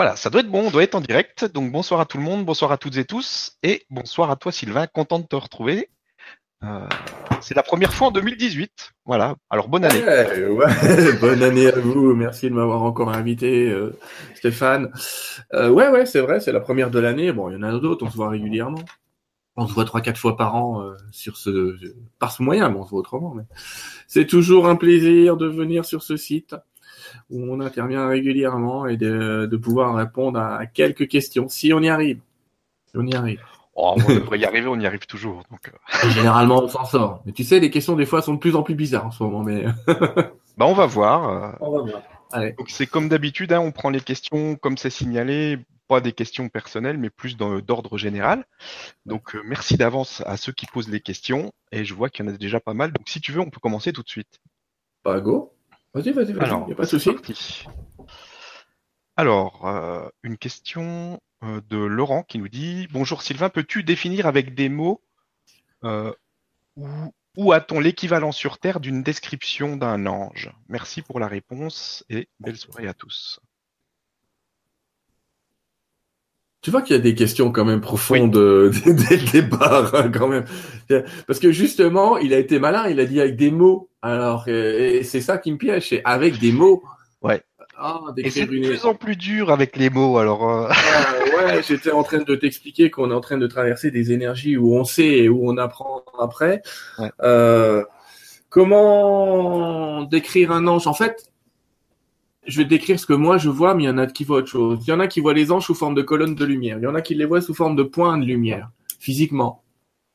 Voilà, ça doit être bon, on doit être en direct. Donc bonsoir à tout le monde, bonsoir à toutes et tous, et bonsoir à toi Sylvain, content de te retrouver. Euh, c'est la première fois en 2018. Voilà, alors bonne année. Bonne année à vous, merci de m'avoir encore invité, euh, Stéphane. Euh, ouais, ouais, c'est vrai, c'est la première de l'année. Bon, il y en a d'autres, on se voit régulièrement. On se voit trois, quatre fois par an euh, sur ce, par ce moyen, mais on se voit autrement. Mais c'est toujours un plaisir de venir sur ce site où on intervient régulièrement et de, de pouvoir répondre à quelques questions, si on y arrive. Si on y arrive. Oh, on devrait y arriver, on y arrive toujours. Donc... euh. Généralement, on s'en sort. Mais tu sais, les questions, des fois, sont de plus en plus bizarres en ce moment. Mais Bah, on va voir. euh. on va voir. Allez. Donc c'est comme d'habitude, hein, on prend les questions comme c'est signalé, pas des questions personnelles, mais plus d'ordre général. Donc euh, merci d'avance à ceux qui posent les questions, et je vois qu'il y en a déjà pas mal. Donc si tu veux, on peut commencer tout de suite. Bah, go. Vas-y, vas-y, vas-y. Alors, Y a pas de c'est souci. parti. Alors, euh, une question euh, de Laurent qui nous dit Bonjour Sylvain, peux-tu définir avec des mots euh, où, où a-t-on l'équivalent sur Terre d'une description d'un ange? Merci pour la réponse et belle soirée à tous. Tu vois qu'il y a des questions quand même profondes euh, dès le départ, hein, quand même. Parce que justement, il a été malin, il a dit avec des mots. Alors, et c'est ça qui me piège, c'est avec des mots. Ouais. Ah, Et c'est de une. plus en plus dur avec les mots, alors. euh, Ah, ouais, j'étais en train de t'expliquer qu'on est en train de traverser des énergies où on sait et où on apprend après. Ouais. Euh, comment décrire un ange? En fait, je vais décrire ce que moi je vois, mais il y en a qui voient autre chose. Il y en a qui voient les anges sous forme de colonnes de lumière. Il y en a qui les voient sous forme de points de lumière, physiquement.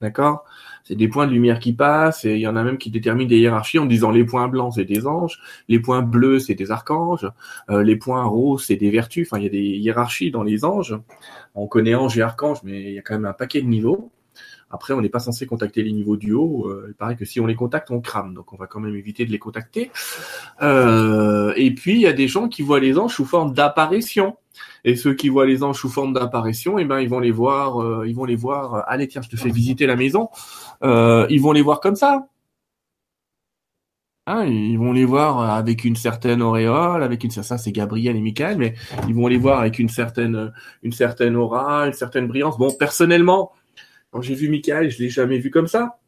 D'accord? C'est des points de lumière qui passent, et il y en a même qui déterminent des hiérarchies en disant les points blancs, c'est des anges, les points bleus, c'est des archanges, euh, les points roses, c'est des vertus. Enfin, il y a des hiérarchies dans les anges. On connaît ange et archange, mais il y a quand même un paquet de niveaux. Après, on n'est pas censé contacter les niveaux du haut. Euh, il paraît que si on les contacte, on crame. Donc, on va quand même éviter de les contacter. Euh, et puis, il y a des gens qui voient les anges sous forme d'apparition. Et ceux qui voient les anges sous forme d'apparition, eh ben, ils vont les voir. euh, ils vont les voir. Allez, tiens, je te fais visiter la maison. Ils vont les voir comme ça. Hein, ils vont les voir avec une certaine auréole, avec une ça c'est Gabriel et Michael, mais ils vont les voir avec une certaine aura, une certaine brillance. Bon, personnellement, quand j'ai vu Michael, je l'ai jamais vu comme ça.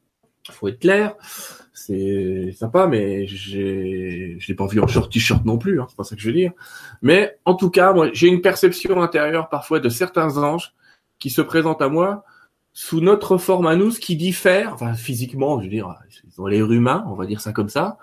Faut être clair, c'est sympa, mais je l'ai pas vu en short t-shirt non plus. Hein, c'est pas ça que je veux dire. Mais en tout cas, moi, j'ai une perception intérieure parfois de certains anges qui se présentent à moi sous notre forme à nous, ce qui diffère, enfin physiquement, je veux dire, ils ont l'air humains, on va dire ça comme ça.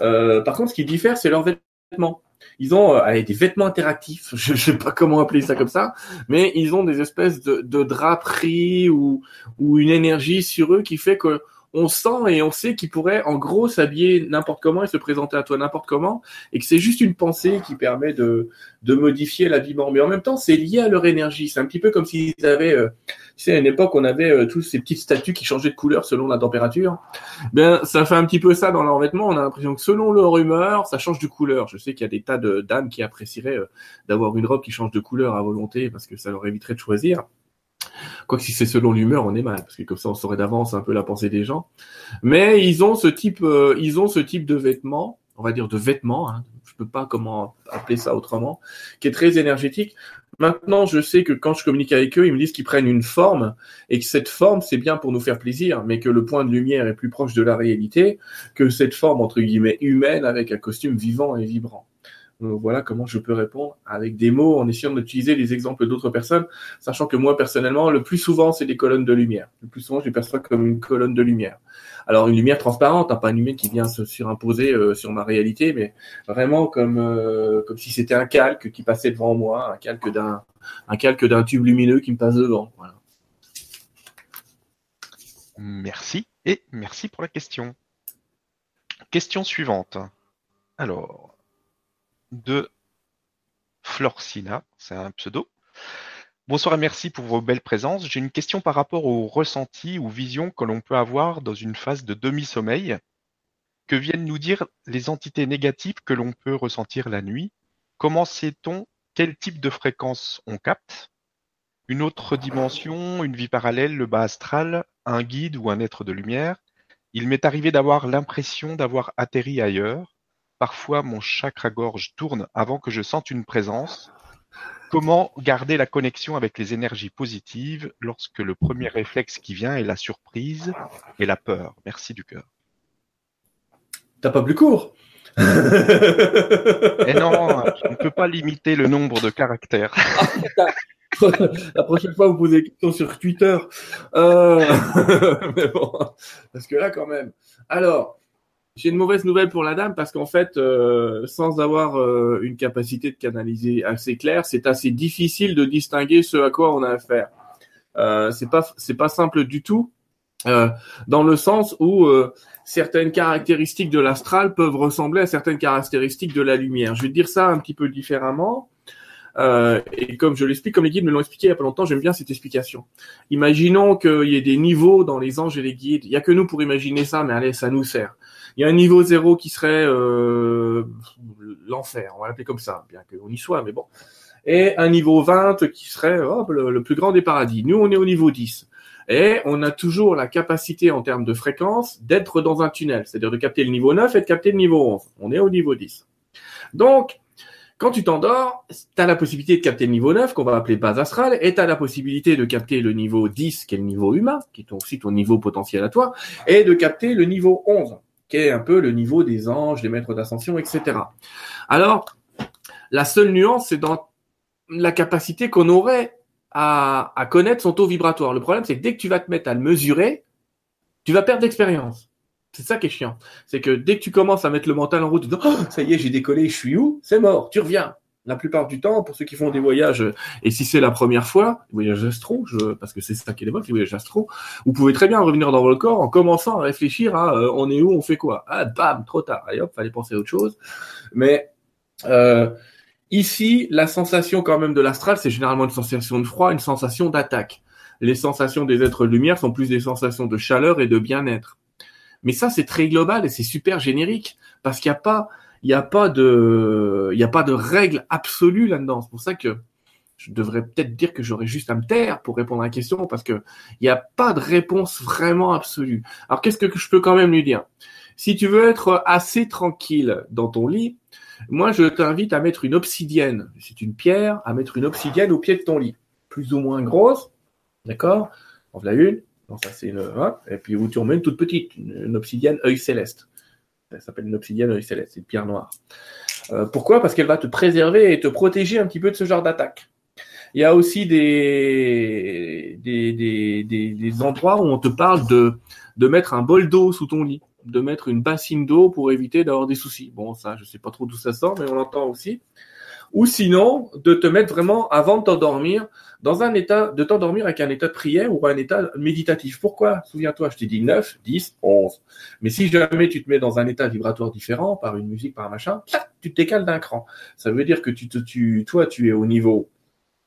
Euh, par contre, ce qui diffère, c'est leurs vêtements. Ils ont euh, des vêtements interactifs, je, je sais pas comment appeler ça comme ça, mais ils ont des espèces de, de draperies ou une énergie sur eux qui fait que on sent et on sait qu'ils pourraient en gros s'habiller n'importe comment et se présenter à toi n'importe comment, et que c'est juste une pensée qui permet de, de modifier l'habillement. Mais en même temps, c'est lié à leur énergie. C'est un petit peu comme s'ils avaient, euh, tu sais, à une époque, on avait euh, tous ces petites statues qui changeaient de couleur selon la température. Ben, ça fait un petit peu ça dans leurs vêtements. On a l'impression que selon leur humeur, ça change de couleur. Je sais qu'il y a des tas de dames qui apprécieraient euh, d'avoir une robe qui change de couleur à volonté parce que ça leur éviterait de choisir. Quoique si c'est selon l'humeur, on est mal, parce que comme ça on saurait d'avance un peu la pensée des gens. Mais ils ont ce type, euh, ils ont ce type de vêtements, on va dire de vêtements, hein, je peux pas comment appeler ça autrement, qui est très énergétique. Maintenant, je sais que quand je communique avec eux, ils me disent qu'ils prennent une forme et que cette forme, c'est bien pour nous faire plaisir, mais que le point de lumière est plus proche de la réalité que cette forme, entre guillemets, humaine avec un costume vivant et vibrant. Donc voilà comment je peux répondre avec des mots en essayant d'utiliser les exemples d'autres personnes, sachant que moi, personnellement, le plus souvent, c'est des colonnes de lumière. Le plus souvent, je les perçois comme une colonne de lumière. Alors, une lumière transparente, hein, pas une lumière qui vient se surimposer euh, sur ma réalité, mais vraiment comme, euh, comme si c'était un calque qui passait devant moi, un calque d'un, tube lumineux qui me passe devant. Merci et merci pour la question. Question suivante. Alors, de Florcina, c'est un pseudo. Bonsoir et merci pour vos belles présences. J'ai une question par rapport aux ressentis ou visions que l'on peut avoir dans une phase de demi-sommeil. Que viennent nous dire les entités négatives que l'on peut ressentir la nuit? Comment sait-on quel type de fréquence on capte? Une autre dimension, une vie parallèle, le bas astral, un guide ou un être de lumière Il m'est arrivé d'avoir l'impression d'avoir atterri ailleurs. Parfois, mon chakra-gorge tourne avant que je sente une présence. Comment garder la connexion avec les énergies positives lorsque le premier réflexe qui vient est la surprise et la peur? Merci du cœur. T'as pas plus court? Et eh non, on ne peut pas limiter le nombre de caractères. la prochaine fois, vous posez des questions sur Twitter. Euh... Mais bon, parce que là, quand même. Alors, j'ai une mauvaise nouvelle pour la dame parce qu'en fait, euh, sans avoir euh, une capacité de canaliser assez claire, c'est assez difficile de distinguer ce à quoi on a affaire. Euh, c'est pas c'est pas simple du tout, euh, dans le sens où euh, certaines caractéristiques de l'astral peuvent ressembler à certaines caractéristiques de la lumière. Je vais dire ça un petit peu différemment. Euh, et comme je l'explique, comme les guides me l'ont expliqué il y a pas longtemps, j'aime bien cette explication. Imaginons qu'il y ait des niveaux dans les anges et les guides. Il y a que nous pour imaginer ça, mais allez, ça nous sert. Il y a un niveau zéro qui serait euh, l'enfer, on va l'appeler comme ça, bien qu'on y soit, mais bon. Et un niveau 20 qui serait le, le, plus grand des paradis. Nous, on est au niveau 10. Et on a toujours la capacité en termes de fréquence d'être dans un tunnel, c'est-à-dire de capter le niveau 9 et de capter le niveau 11. On est au niveau 10. Donc, quand tu t'endors, tu as la possibilité de capter le niveau 9, qu'on va appeler base astrale, et tu as la possibilité de capter le niveau 10, qui est le niveau humain, qui est aussi ton niveau potentiel à toi, et de capter le niveau 11, un peu le niveau des anges, des maîtres d'ascension, etc. Alors, la seule nuance, c'est dans la capacité qu'on aurait à, connaître son taux vibratoire. Le problème, c'est que dès que tu vas te mettre à le mesurer, tu vas perdre d'expérience. C'est ça qui est chiant. C'est que dès que tu commences à mettre le mental en route, oh, ça y est, j'ai décollé, je suis où? C'est mort, tu reviens. La plupart du temps, pour ceux qui font des voyages, et si c'est la première fois, des voyages astro, parce que c'est ça qui est les voyages astro, vous pouvez très bien revenir dans votre corps en commençant à réfléchir à euh, on est où, on fait quoi. Ah, bam, trop tard. Allez hop, fallait penser à autre chose. Mais euh, ici, la sensation quand même de l'astral, c'est généralement une sensation de froid, une sensation d'attaque. Les sensations des êtres de lumière sont plus des sensations de chaleur et de bien-être. Mais ça, c'est très global et c'est super générique parce qu'il n'y a pas, il n'y a pas de, a pas de règle absolue là-dedans. C'est pour ça que je devrais peut-être dire que j'aurais juste à me taire pour répondre à la question parce que il n'y a pas de réponse vraiment absolue. Alors qu'est-ce que je peux quand même lui dire? Si tu veux être assez tranquille dans ton lit, moi je t'invite à mettre une obsidienne. C'est une pierre, à mettre une obsidienne au pied de ton lit, plus ou moins grosse, d'accord? En voilà une. Donc ça c'est une, et puis où tu remets une toute petite, une, obsidienne œil céleste. Ça s'appelle une obsidienne céleste, c'est une pierre noire. Euh, pourquoi? Parce qu'elle va te préserver et te protéger un petit peu de ce genre d'attaque. Il y a aussi des, endroits où on te parle de, mettre un bol d'eau sous ton lit, de mettre une bassine d'eau pour éviter d'avoir des soucis. Bon, ça, je sais pas trop d'où ça sort, mais on l'entend aussi ou sinon de te mettre vraiment avant de t'endormir dans un état de t'endormir avec un état de prière ou un état méditatif. Pourquoi? Souviens-toi, je t'ai dit 9, 10, 11. Mais si jamais tu te mets dans un état vibratoire différent par une musique, par un machin, tu te décales d'un cran. Ça veut dire que tu te, tu, toi, tu es au niveau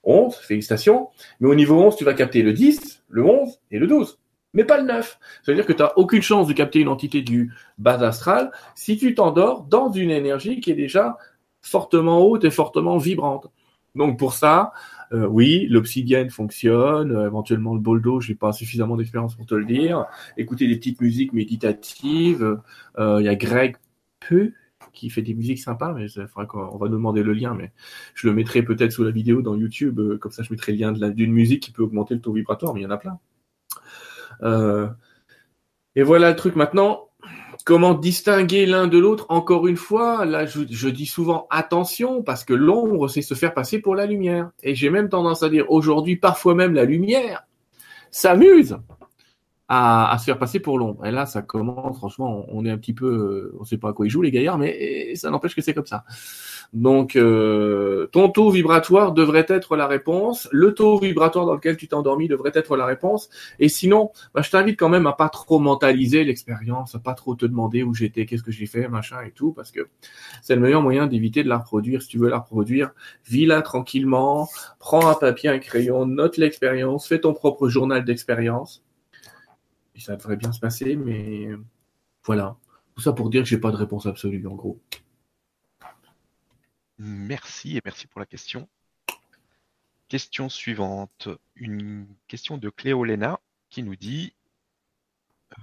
11, félicitations, mais au niveau 11, tu vas capter le 10, le 11 et le 12 mais pas le 9. Ça veut dire que tu n'as aucune chance de capter une entité du bas astral si tu t'endors dans une énergie qui est déjà fortement haute et fortement vibrante. Donc pour ça, euh, oui, l'obsidienne fonctionne, euh, éventuellement le boldo, j'ai pas suffisamment d'expérience pour te le dire. Écoutez des petites musiques méditatives. Euh, il y a Greg Peu qui fait des musiques sympas, mais qu'on va nous demander le lien, mais je le mettrai peut-être sous la vidéo dans YouTube, comme ça je mettrai le lien d'une musique qui peut augmenter le taux vibratoire, mais il y en a plein. et voilà le truc maintenant Comment distinguer l'un de l'autre Encore une fois, là, je, dis souvent attention parce que l'ombre, c'est se faire passer pour la lumière. Et j'ai même tendance à dire aujourd'hui, parfois même la lumière s'amuse à, se faire passer pour l'ombre. Et là, ça commence, franchement, on est un petit peu, on sait pas à quoi ils jouent les gaillards, mais ça n'empêche que c'est comme ça. Donc, euh, ton taux vibratoire devrait être la réponse. Le taux vibratoire dans lequel tu t'es endormi devrait être la réponse. Et sinon, bah, je t'invite quand même à pas trop mentaliser l'expérience, à pas trop te demander où j'étais, qu'est-ce que j'ai fait, machin et tout, parce que c'est le meilleur moyen d'éviter de la reproduire. Si tu veux la reproduire, vis-la tranquillement, prends un papier, un crayon, note l'expérience, fais ton propre journal d'expérience. Et ça devrait bien se passer, mais voilà. Tout ça pour dire que j'ai pas de réponse absolue, en gros. Merci et merci pour la question. Question suivante, une question de Cléolena qui nous dit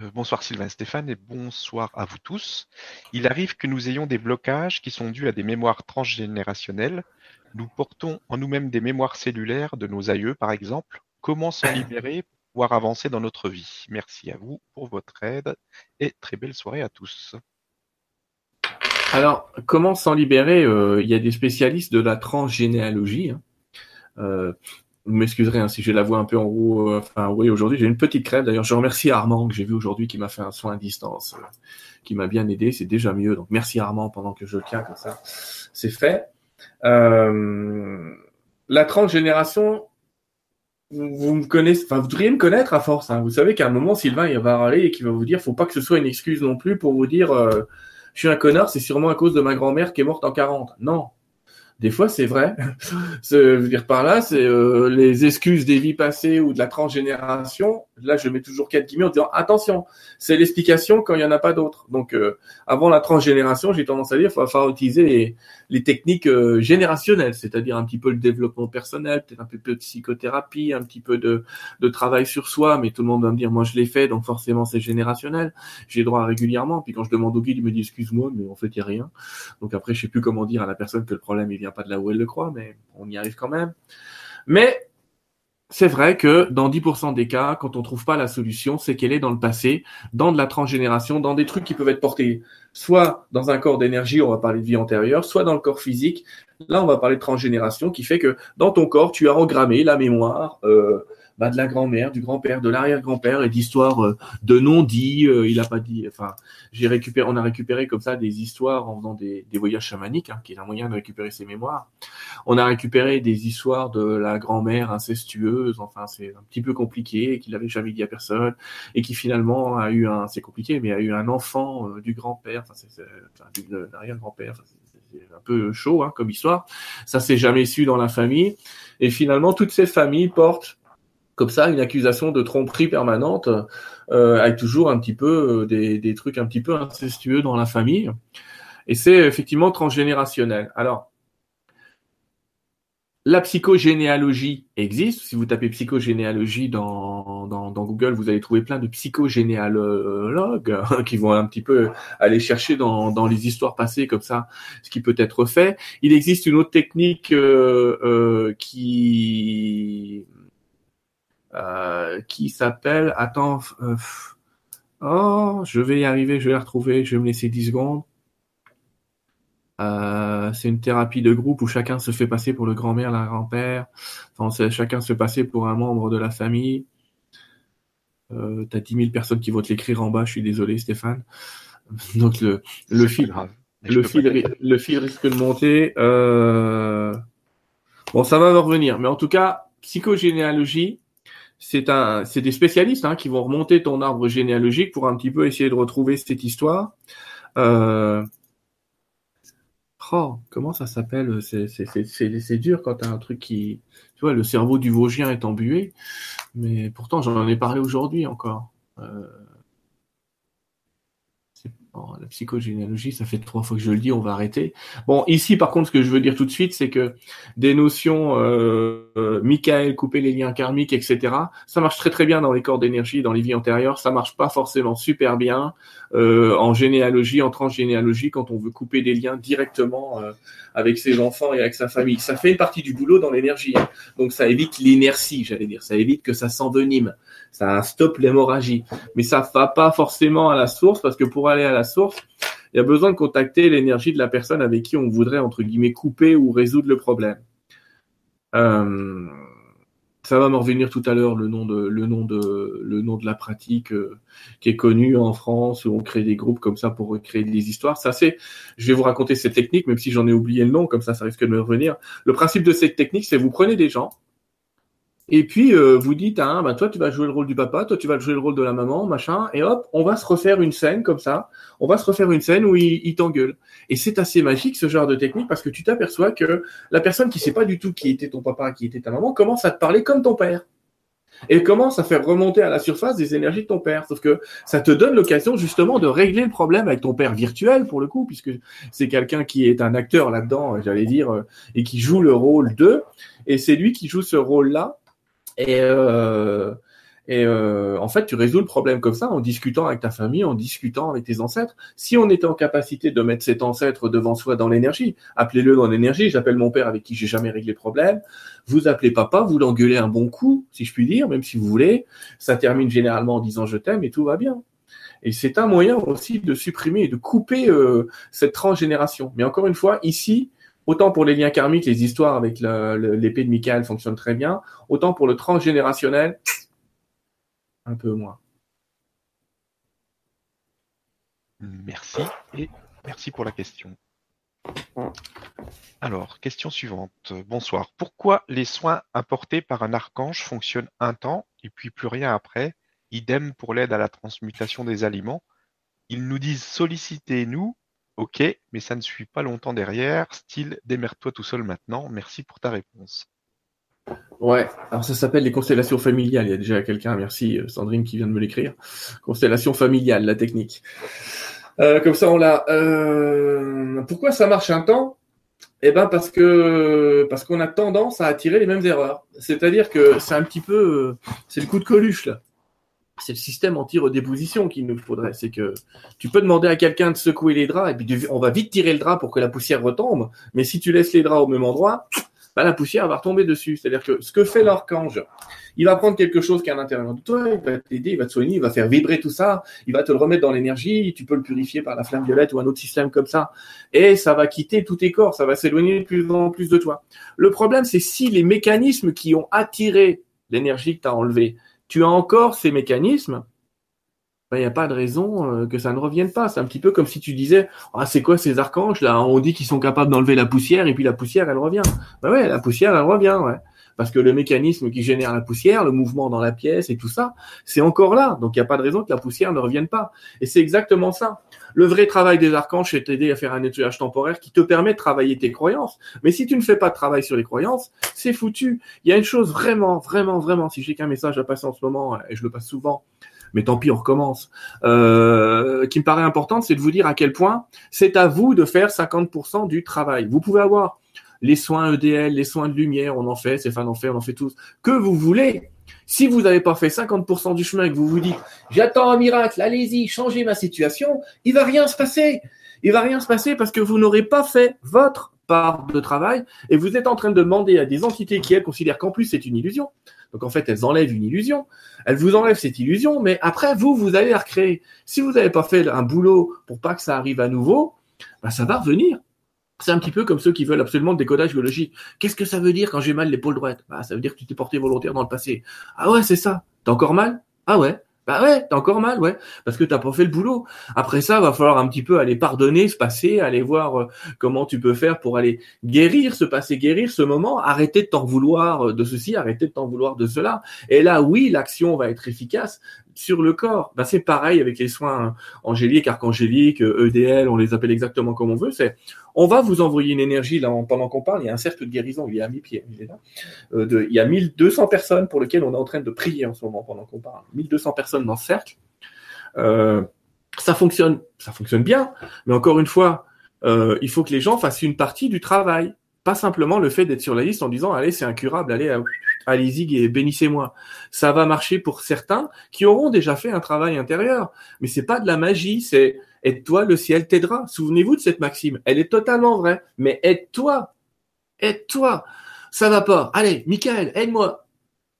Euh, bonsoir Sylvain Stéphane et bonsoir à vous tous. Il arrive que nous ayons des blocages qui sont dus à des mémoires transgénérationnelles. Nous portons en nous-mêmes des mémoires cellulaires de nos aïeux, par exemple. Comment s'en libérer pouvoir avancer dans notre vie Merci à vous pour votre aide et très belle soirée à tous. Alors, comment s'en libérer euh, Il y a des spécialistes de la transgénéalogie. Hein. Euh, vous m'excuserez hein, si j'ai la voix un peu en haut. Enfin, oui, aujourd'hui, j'ai une petite crève. D'ailleurs, je remercie Armand que j'ai vu aujourd'hui qui m'a fait un soin à distance, euh, qui m'a bien aidé. C'est déjà mieux. Donc, merci Armand pendant que je tiens comme ça. C'est fait. La transgénération, vous, me connaissez, enfin, vous devriez me connaître à force. Hein. Vous savez qu'à un moment, Sylvain, il va aller et qu'il va vous dire, faut pas que ce soit une excuse non plus pour vous dire, euh, je suis un connard, c'est sûrement à cause de ma grand-mère qui est morte en 40. Non, des fois, c'est vrai. je veux dire par là, c'est euh, les excuses des vies passées ou de la transgénération. Là, je mets toujours quatre guillemets en disant attention, c'est l'explication quand il y en a pas d'autres. Donc, euh, avant la transgénération, j'ai tendance à dire, il faut falloir utiliser les, les techniques euh, générationnelles, c'est-à-dire un petit peu le développement personnel, peut-être un peu de psychothérapie, un petit peu de, de travail sur soi. Mais tout le monde va me dire, moi, je l'ai fait, donc forcément, c'est générationnel. J'ai droit régulièrement. Puis quand je demande au guide, il me dit excuse-moi, mais en fait, il y a rien. Donc après, je sais plus comment dire à la personne que le problème il vient pas de là où elle le croit, mais on y arrive quand même. Mais c'est vrai que dans 10% des cas, quand on trouve pas la solution, c'est qu'elle est dans le passé, dans de la transgénération, dans des trucs qui peuvent être portés soit dans un corps d'énergie, on va parler de vie antérieure, soit dans le corps physique. Là, on va parler de transgénération, qui fait que dans ton corps, tu as engrammé la mémoire euh, bah, de la grand-mère, du grand-père, de l'arrière-grand-père et d'histoires euh, de non-dits. Euh, il a pas dit. Enfin, j'ai récupéré, on a récupéré comme ça des histoires en faisant des, des voyages chamaniques, hein, qui est un moyen de récupérer ses mémoires. On a récupéré des histoires de la grand-mère incestueuse. Enfin, c'est un petit peu compliqué, qu'il avait jamais dit à personne et qui finalement a eu un, c'est compliqué, mais a eu un enfant euh, du grand-père. Enfin, c'est de l'arrière-grand-père. C'est un peu chaud hein, comme histoire. Ça s'est jamais su dans la famille. Et finalement, toutes ces familles portent comme ça une accusation de tromperie permanente euh, avec toujours un petit peu euh, des, des, trucs un petit peu incestueux dans la famille. Et c'est effectivement transgénérationnel. Alors, la psychogénéalogie existe. Si vous tapez psychogénéalogie dans, dans, dans, Google, vous allez trouver plein de psychogénéalogues qui vont un petit peu aller chercher dans, dans les histoires passées comme ça ce qui peut être fait. Il existe une autre technique euh, euh, qui euh, qui s'appelle, attends, euh, oh, je vais y arriver, je vais la retrouver, je vais me laisser 10 secondes. Euh, c'est une thérapie de groupe où chacun se fait passer pour le grand-mère, la grand-père. Enfin, chacun se fait passer pour un membre de la famille. Euh, T'as 10 000 personnes qui vont te l'écrire en bas. Je suis désolé, Stéphane. Donc le le fil, le fil, le fil risque de monter. Euh... Bon, ça va revenir, mais en tout cas, psychogénéalogie, c'est un, c'est des spécialistes hein, qui vont remonter ton arbre généalogique pour un petit peu essayer de retrouver cette histoire. Euh... Oh, comment ça s'appelle? C'est, c'est, dur quand t'as un truc qui, tu vois, le cerveau du Vosgien est embué, mais pourtant j'en ai parlé aujourd'hui encore. Euh... Bon, la psychogénéalogie, ça fait trois fois que je le dis, on va arrêter. Bon, ici, par contre, ce que je veux dire tout de suite, c'est que des notions, euh, euh, Michael, couper les liens karmiques, etc., ça marche très très bien dans les corps d'énergie, dans les vies antérieures. Ça marche pas forcément super bien euh, en généalogie, en transgénéalogie, quand on veut couper des liens directement euh, avec ses enfants et avec sa famille. Ça fait une partie du boulot dans l'énergie. Hein. Donc ça évite l'inertie, j'allais dire. Ça évite que ça s'envenime ça stoppe l'hémorragie. Mais ça va pas forcément à la source parce que pour aller à la source, il y a besoin de contacter l'énergie de la personne avec qui on voudrait entre guillemets couper ou résoudre le problème. Euh, ça va me revenir tout à l'heure le nom de le nom de le nom de la pratique euh, qui est connue en France où on crée des groupes comme ça pour créer des histoires. Ça c'est, je vais vous raconter cette technique même si j'en ai oublié le nom comme ça ça risque de me revenir. Le principe de cette technique c'est vous prenez des gens et puis euh, vous dites, ah, bah, toi tu vas jouer le rôle du papa, toi tu vas jouer le rôle de la maman, machin, et hop, on va se refaire une scène comme ça. On va se refaire une scène où il, il t'engueule. Et c'est assez magique ce genre de technique parce que tu t'aperçois que la personne qui sait pas du tout qui était ton papa, qui était ta maman, commence à te parler comme ton père. Et commence à faire remonter à la surface des énergies de ton père. Sauf que ça te donne l'occasion justement de régler le problème avec ton père virtuel pour le coup, puisque c'est quelqu'un qui est un acteur là-dedans, j'allais dire, euh, et qui joue le rôle de. Et c'est lui qui joue ce rôle-là et, euh, euh, en fait, tu résous le problème comme ça en discutant avec ta famille, en discutant avec tes ancêtres. Si on était en capacité de mettre cet ancêtre devant soi dans l'énergie, appelez-le dans l'énergie. J'appelle mon père avec qui j'ai jamais réglé le problème. Vous appelez papa, vous l'engueulez un bon coup, si je puis dire, même si vous voulez. Ça termine généralement en disant je t'aime et tout va bien. Et c'est un moyen aussi de supprimer et de couper euh, cette transgénération. Mais encore une fois, ici, autant pour les liens karmiques, les histoires avec l'épée de Michael fonctionnent très bien, autant pour le transgénérationnel, un peu moins. Merci et merci pour la question. Alors, question suivante. Bonsoir. Pourquoi les soins apportés par un archange fonctionnent un temps et puis plus rien après? Idem pour l'aide à la transmutation des aliments. Ils nous disent sollicitez-nous, ok, mais ça ne suit pas longtemps derrière. Style démerde-toi tout seul maintenant. Merci pour ta réponse. Ouais, alors ça s'appelle les constellations familiales. Il y a déjà quelqu'un, merci euh, Sandrine qui vient de me l'écrire. Constellation familiale, la technique. Euh, comme ça, on l'a. Euh, pourquoi ça marche un temps? Eh ben parce que parce qu'on a tendance à attirer les mêmes erreurs. C'est-à-dire que c'est un petit peu, c'est le coup de coluche là. C'est le système anti-redéposition qu'il nous faudrait. C'est que tu peux demander à quelqu'un de secouer les draps et puis on va vite tirer le drap pour que la poussière retombe. Mais si tu laisses les draps au même endroit, bah, la poussière va retomber dessus. C'est-à-dire que ce que fait l'archange, il va prendre quelque chose qui est à l'intérieur de toi, il va t'aider, il va te soigner, il va faire vibrer tout ça, il va te le remettre dans l'énergie, tu peux le purifier par la flamme violette ou un autre système comme ça, et ça va quitter tous tes corps, ça va s'éloigner de plus en plus de toi. Le problème, c'est si les mécanismes qui ont attiré l'énergie que tu as enlevée, tu as encore ces mécanismes, il ben, n'y a pas de raison euh, que ça ne revienne pas. C'est un petit peu comme si tu disais, ah, c'est quoi ces archanges là? On dit qu'ils sont capables d'enlever la poussière et puis la poussière, elle revient. Ben ouais, la poussière, elle revient, ouais. Parce que le mécanisme qui génère la poussière, le mouvement dans la pièce et tout ça, c'est encore là. Donc il n'y a pas de raison que la poussière ne revienne pas. Et c'est exactement ça. Le vrai travail des archanges, c'est t'aider à faire un nettoyage temporaire qui te permet de travailler tes croyances. Mais si tu ne fais pas de travail sur les croyances, c'est foutu. Il y a une chose vraiment, vraiment, vraiment, si j'ai qu'un message à passer en ce moment, et je le passe souvent, mais tant pis, on recommence. Euh, qui me paraît importante, c'est de vous dire à quel point c'est à vous de faire 50% du travail. Vous pouvez avoir les soins EDL, les soins de lumière, on en fait, Stéphane en fait, on en fait tous, que vous voulez. Si vous n'avez pas fait 50% du chemin et que vous vous dites, j'attends un miracle, allez-y, changez ma situation, il va rien se passer. Il va rien se passer parce que vous n'aurez pas fait votre part de travail et vous êtes en train de demander à des entités qui, elles, considèrent qu'en plus c'est une illusion. Donc en fait, elles enlèvent une illusion. Elles vous enlèvent cette illusion, mais après, vous, vous allez la recréer. Si vous n'avez pas fait un boulot pour pas que ça arrive à nouveau, bah, ça va revenir. C'est un petit peu comme ceux qui veulent absolument le décodage biologique. Qu'est-ce que ça veut dire quand j'ai mal l'épaule droite? Bah, Ça veut dire que tu t'es porté volontaire dans le passé. Ah ouais, c'est ça. T'as encore mal? Ah ouais. Bah ouais, t'as encore mal, ouais, parce que t'as pas fait le boulot. Après ça, va falloir un petit peu aller pardonner ce passé, aller voir euh, comment tu peux faire pour aller guérir ce passé, guérir ce moment, arrêter de t'en vouloir de ceci, arrêter de t'en vouloir de cela. Et là, oui, l'action va être efficace, sur le corps. Ben, c'est pareil avec les soins angéliques, archangéliques, EDL, on les appelle exactement comme on veut. C'est, on va vous envoyer une énergie là pendant qu'on parle. Il y a un cercle de guérison, il est à mi-pied, il est là. Euh, il y a 1200 personnes pour lesquelles on est en train de prier en ce moment pendant qu'on parle. 1200 personnes dans ce cercle. Euh, ça fonctionne, ça fonctionne bien, mais encore une fois, euh, il faut que les gens fassent une partie du travail. Pas simplement le fait d'être sur la liste en disant allez c'est incurable, allez allez-y et bénissez-moi. Ça va marcher pour certains qui auront déjà fait un travail intérieur, mais c'est pas de la magie, c'est aide-toi, le ciel t'aidera. Souvenez-vous de cette maxime, elle est totalement vraie. Mais aide-toi, aide-toi. Ça va pas. Allez, Michael, aide-moi.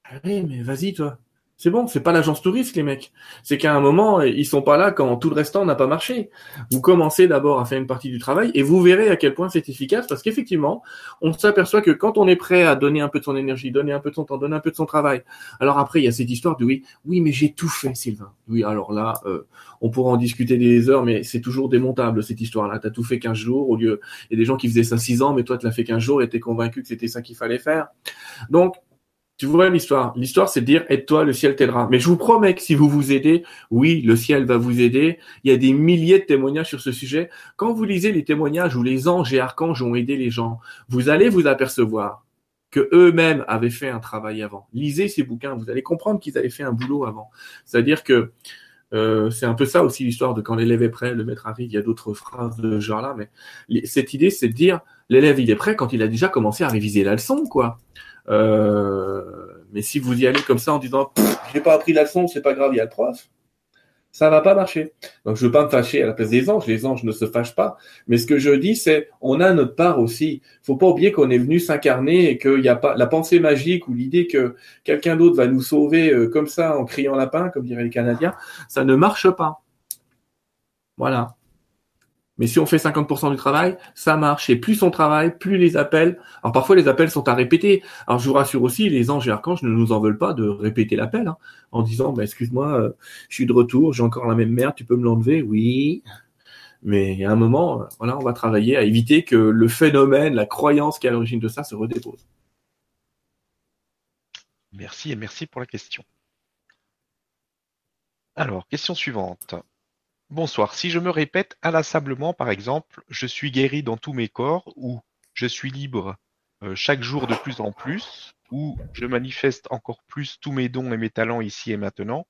Allez, mais vas-y toi. C'est bon, c'est pas l'agence touriste, les mecs. C'est qu'à un moment, ils sont pas là quand tout le restant n'a pas marché. Vous commencez d'abord à faire une partie du travail et vous verrez à quel point c'est efficace parce qu'effectivement, on s'aperçoit que quand on est prêt à donner un peu de son énergie, donner un peu de son temps, donner un peu de son travail, alors après, il y a cette histoire de oui, oui, mais j'ai tout fait, Sylvain. Oui, alors là, euh, on pourra en discuter des heures, mais c'est toujours démontable, cette histoire-là. T'as tout fait 15 jours au lieu, il y a des gens qui faisaient ça 6 ans, mais toi, tu l'as fait 15 jours et t'es convaincu que c'était ça qu'il fallait faire. Donc, tu vois l'histoire. L'histoire, c'est de dire aide-toi, le ciel t'aidera. Mais je vous promets que si vous vous aidez, oui, le ciel va vous aider. Il y a des milliers de témoignages sur ce sujet. Quand vous lisez les témoignages où les anges et archanges ont aidé les gens, vous allez vous apercevoir que eux-mêmes avaient fait un travail avant. Lisez ces bouquins, vous allez comprendre qu'ils avaient fait un boulot avant. C'est-à-dire que euh, c'est un peu ça aussi l'histoire de quand l'élève est prêt, le maître arrive. Il y a d'autres phrases de ce genre-là, mais cette idée, c'est de dire l'élève il est prêt quand il a déjà commencé à réviser la leçon, quoi. Euh, Mais si vous y allez comme ça en disant, je n'ai pas appris la leçon, c'est pas grave, il y a le prof, ça va pas marcher. Donc je veux pas me fâcher à la place des anges, les anges ne se fâchent pas. Mais ce que je dis, c'est on a notre part aussi. Faut pas oublier qu'on est venu s'incarner et qu'il n'y a pas la pensée magique ou l'idée que quelqu'un d'autre va nous sauver euh, comme ça en criant lapin, comme diraient les Canadiens, ça ne marche pas. Voilà. Mais si on fait 50% du travail, ça marche. Et plus on travaille, plus les appels. Alors parfois les appels sont à répéter. Alors je vous rassure aussi, les anges et archanges ne nous en veulent pas de répéter l'appel hein, en disant bah, excuse-moi, euh, je suis de retour, j'ai encore la même merde, tu peux me l'enlever? Oui. Mais à un moment, euh, voilà, on va travailler à éviter que le phénomène, la croyance qui est à l'origine de ça se redépose. Merci et merci pour la question. Alors, question suivante. Bonsoir. Si je me répète inlassablement, par exemple, je suis guéri dans tous mes corps, ou je suis libre euh, chaque jour de plus en plus, ou je manifeste encore plus tous mes dons et mes talents ici et maintenant,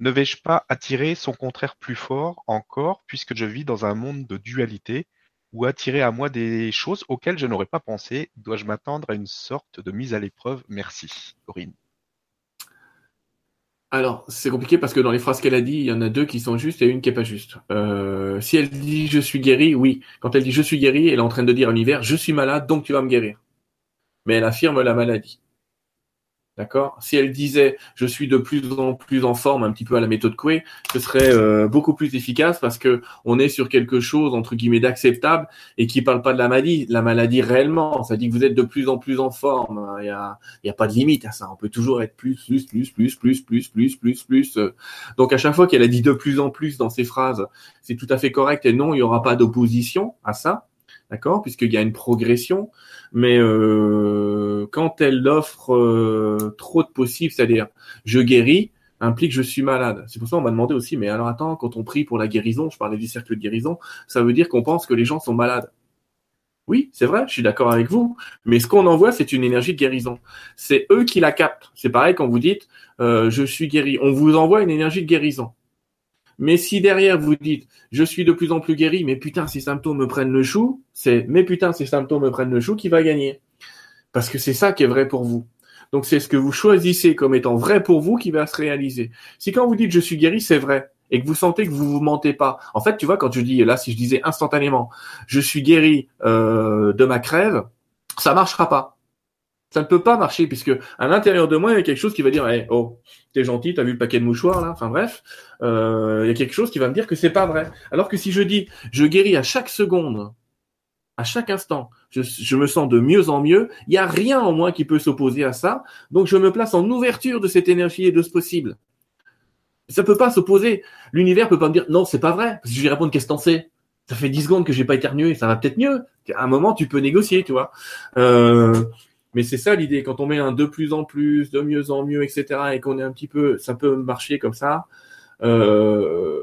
ne vais-je pas attirer son contraire plus fort encore, puisque je vis dans un monde de dualité, ou attirer à moi des choses auxquelles je n'aurais pas pensé? Dois-je m'attendre à une sorte de mise à l'épreuve? Merci, Corinne. Alors, c'est compliqué parce que dans les phrases qu'elle a dit, il y en a deux qui sont justes et une qui est pas juste. Euh, si elle dit je suis guéri, oui. Quand elle dit je suis guéri, elle est en train de dire à l'univers je suis malade, donc tu vas me guérir. Mais elle affirme la maladie. D'accord? Si elle disait je suis de plus en plus en forme, un petit peu à la méthode Coué, ce serait euh, beaucoup plus efficace parce que on est sur quelque chose entre guillemets d'acceptable et qui parle pas de la maladie, la maladie réellement. Ça dit que vous êtes de plus en plus en forme. Il y a, a pas de limite à ça. On peut toujours être plus, plus, plus, plus, plus, plus, plus, plus, plus. Donc à chaque fois qu'elle a dit de plus en plus dans ses phrases, c'est tout à fait correct et non, il y aura pas d'opposition à ça d'accord, puisqu'il y a une progression, mais euh, quand elle offre euh, trop de possibles, c'est-à-dire je guéris, implique je suis malade. C'est pour ça qu'on m'a demandé aussi, mais alors attends, quand on prie pour la guérison, je parlais du cercle de guérison, ça veut dire qu'on pense que les gens sont malades. Oui, c'est vrai, je suis d'accord avec vous, mais ce qu'on envoie, c'est une énergie de guérison. C'est eux qui la captent. C'est pareil quand vous dites euh, je suis guéri. On vous envoie une énergie de guérison. Mais si derrière vous dites je suis de plus en plus guéri, mais putain ces symptômes me prennent le chou, c'est mais putain ces symptômes me prennent le chou qui va gagner. Parce que c'est ça qui est vrai pour vous. Donc c'est ce que vous choisissez comme étant vrai pour vous qui va se réaliser. Si quand vous dites je suis guéri, c'est vrai et que vous sentez que vous vous mentez pas. En fait, tu vois, quand je dis là, si je disais instantanément, je suis guéri euh, de ma crève, ça marchera pas. Ça ne peut pas marcher puisque à l'intérieur de moi, il y a quelque chose qui va dire hey, "Oh, t'es gentil, t'as vu le paquet de mouchoirs là." Enfin bref, euh, il y a quelque chose qui va me dire que c'est pas vrai. Alors que si je dis "Je guéris à chaque seconde, à chaque instant, je, me sens de mieux en mieux", il y a rien en moi qui peut s'opposer à ça. Donc je me place en ouverture de cette énergie et de ce possible. Ça peut pas s'opposer. L'univers peut pas me dire "Non, c'est pas vrai." Parce je vais répondre "Qu'est-ce que t'en sais? Ça fait 10 secondes que j'ai pas éternué, ça va peut-être mieux." À un moment, tu peux négocier, tu vois. Euh, mais c'est ça l'idée, quand on met un de plus en plus, de mieux en mieux, etc., et qu'on est un petit peu, ça peut marcher comme ça, euh,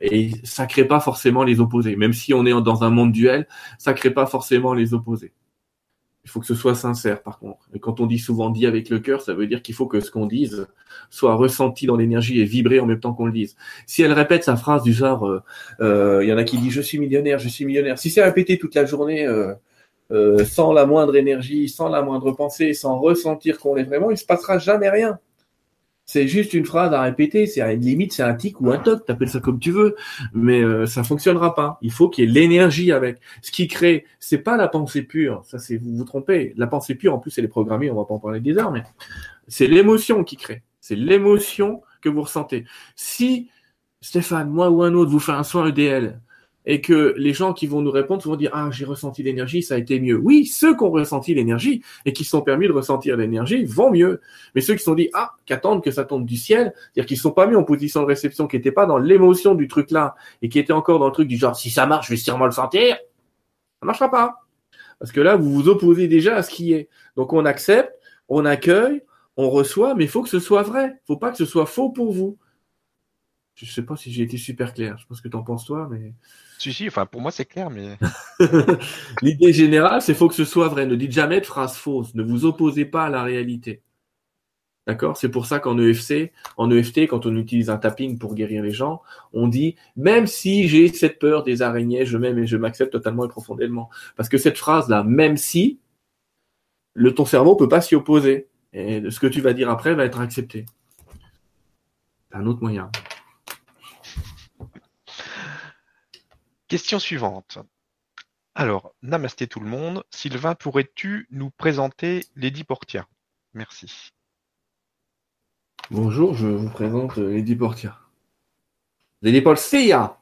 et ça crée pas forcément les opposés. Même si on est dans un monde duel, ça crée pas forcément les opposés. Il faut que ce soit sincère, par contre. Et quand on dit souvent dit avec le cœur, ça veut dire qu'il faut que ce qu'on dise soit ressenti dans l'énergie et vibrer en même temps qu'on le dise. Si elle répète sa phrase du genre, euh, euh, il y en a qui disent je suis millionnaire, je suis millionnaire. Si c'est répété toute la journée, euh, sans la moindre énergie, sans la moindre pensée, sans ressentir qu'on est vraiment, il se passera jamais rien. C'est juste une phrase à répéter, c'est à une limite, c'est un tic ou un toc, t'appelles ça comme tu veux, mais euh, ça fonctionnera pas. Il faut qu'il y ait l'énergie avec. Ce qui crée, c'est pas la pensée pure, ça c'est vous vous trompez. La pensée pure, en plus, elle est programmée, on va pas en parler des heures, mais c'est l'émotion qui crée. C'est l'émotion que vous ressentez. Si Stéphane, moi ou un autre vous fait un soin EDL, et que les gens qui vont nous répondre vont dire ah j'ai ressenti l'énergie ça a été mieux. Oui ceux qui ont ressenti l'énergie et qui sont permis de ressentir l'énergie vont mieux. Mais ceux qui se sont dit ah qu'attendent que ça tombe du ciel c'est-à-dire qu'ils sont pas mis en position de réception qui n'étaient pas dans l'émotion du truc là et qui étaient encore dans le truc du genre si ça marche je vais sûrement le sentir. Ça marchera pas. Parce que là vous vous opposez déjà à ce qui est. Donc on accepte on accueille on reçoit mais il faut que ce soit vrai. Faut pas que ce soit faux pour vous. Je sais pas si j'ai été super clair. Je ce que t'en penses toi, mais. Si, si, enfin, pour moi, c'est clair, mais. L'idée générale, c'est faut que ce soit vrai. Ne dites jamais de phrases fausses. Ne vous opposez pas à la réalité. D'accord? C'est pour ça qu'en EFC, en EFT, quand on utilise un tapping pour guérir les gens, on dit même si j'ai cette peur des araignées, je m'aime et je m'accepte totalement et profondément. Parce que cette phrase-là, même si, le ton cerveau peut pas s'y opposer. Et ce que tu vas dire après va être accepté. C'est un autre moyen. Question suivante. Alors, namasté tout le monde. Sylvain, pourrais-tu nous présenter Lady Portia? Merci. Bonjour, je vous présente Lady Portia. Lady Portia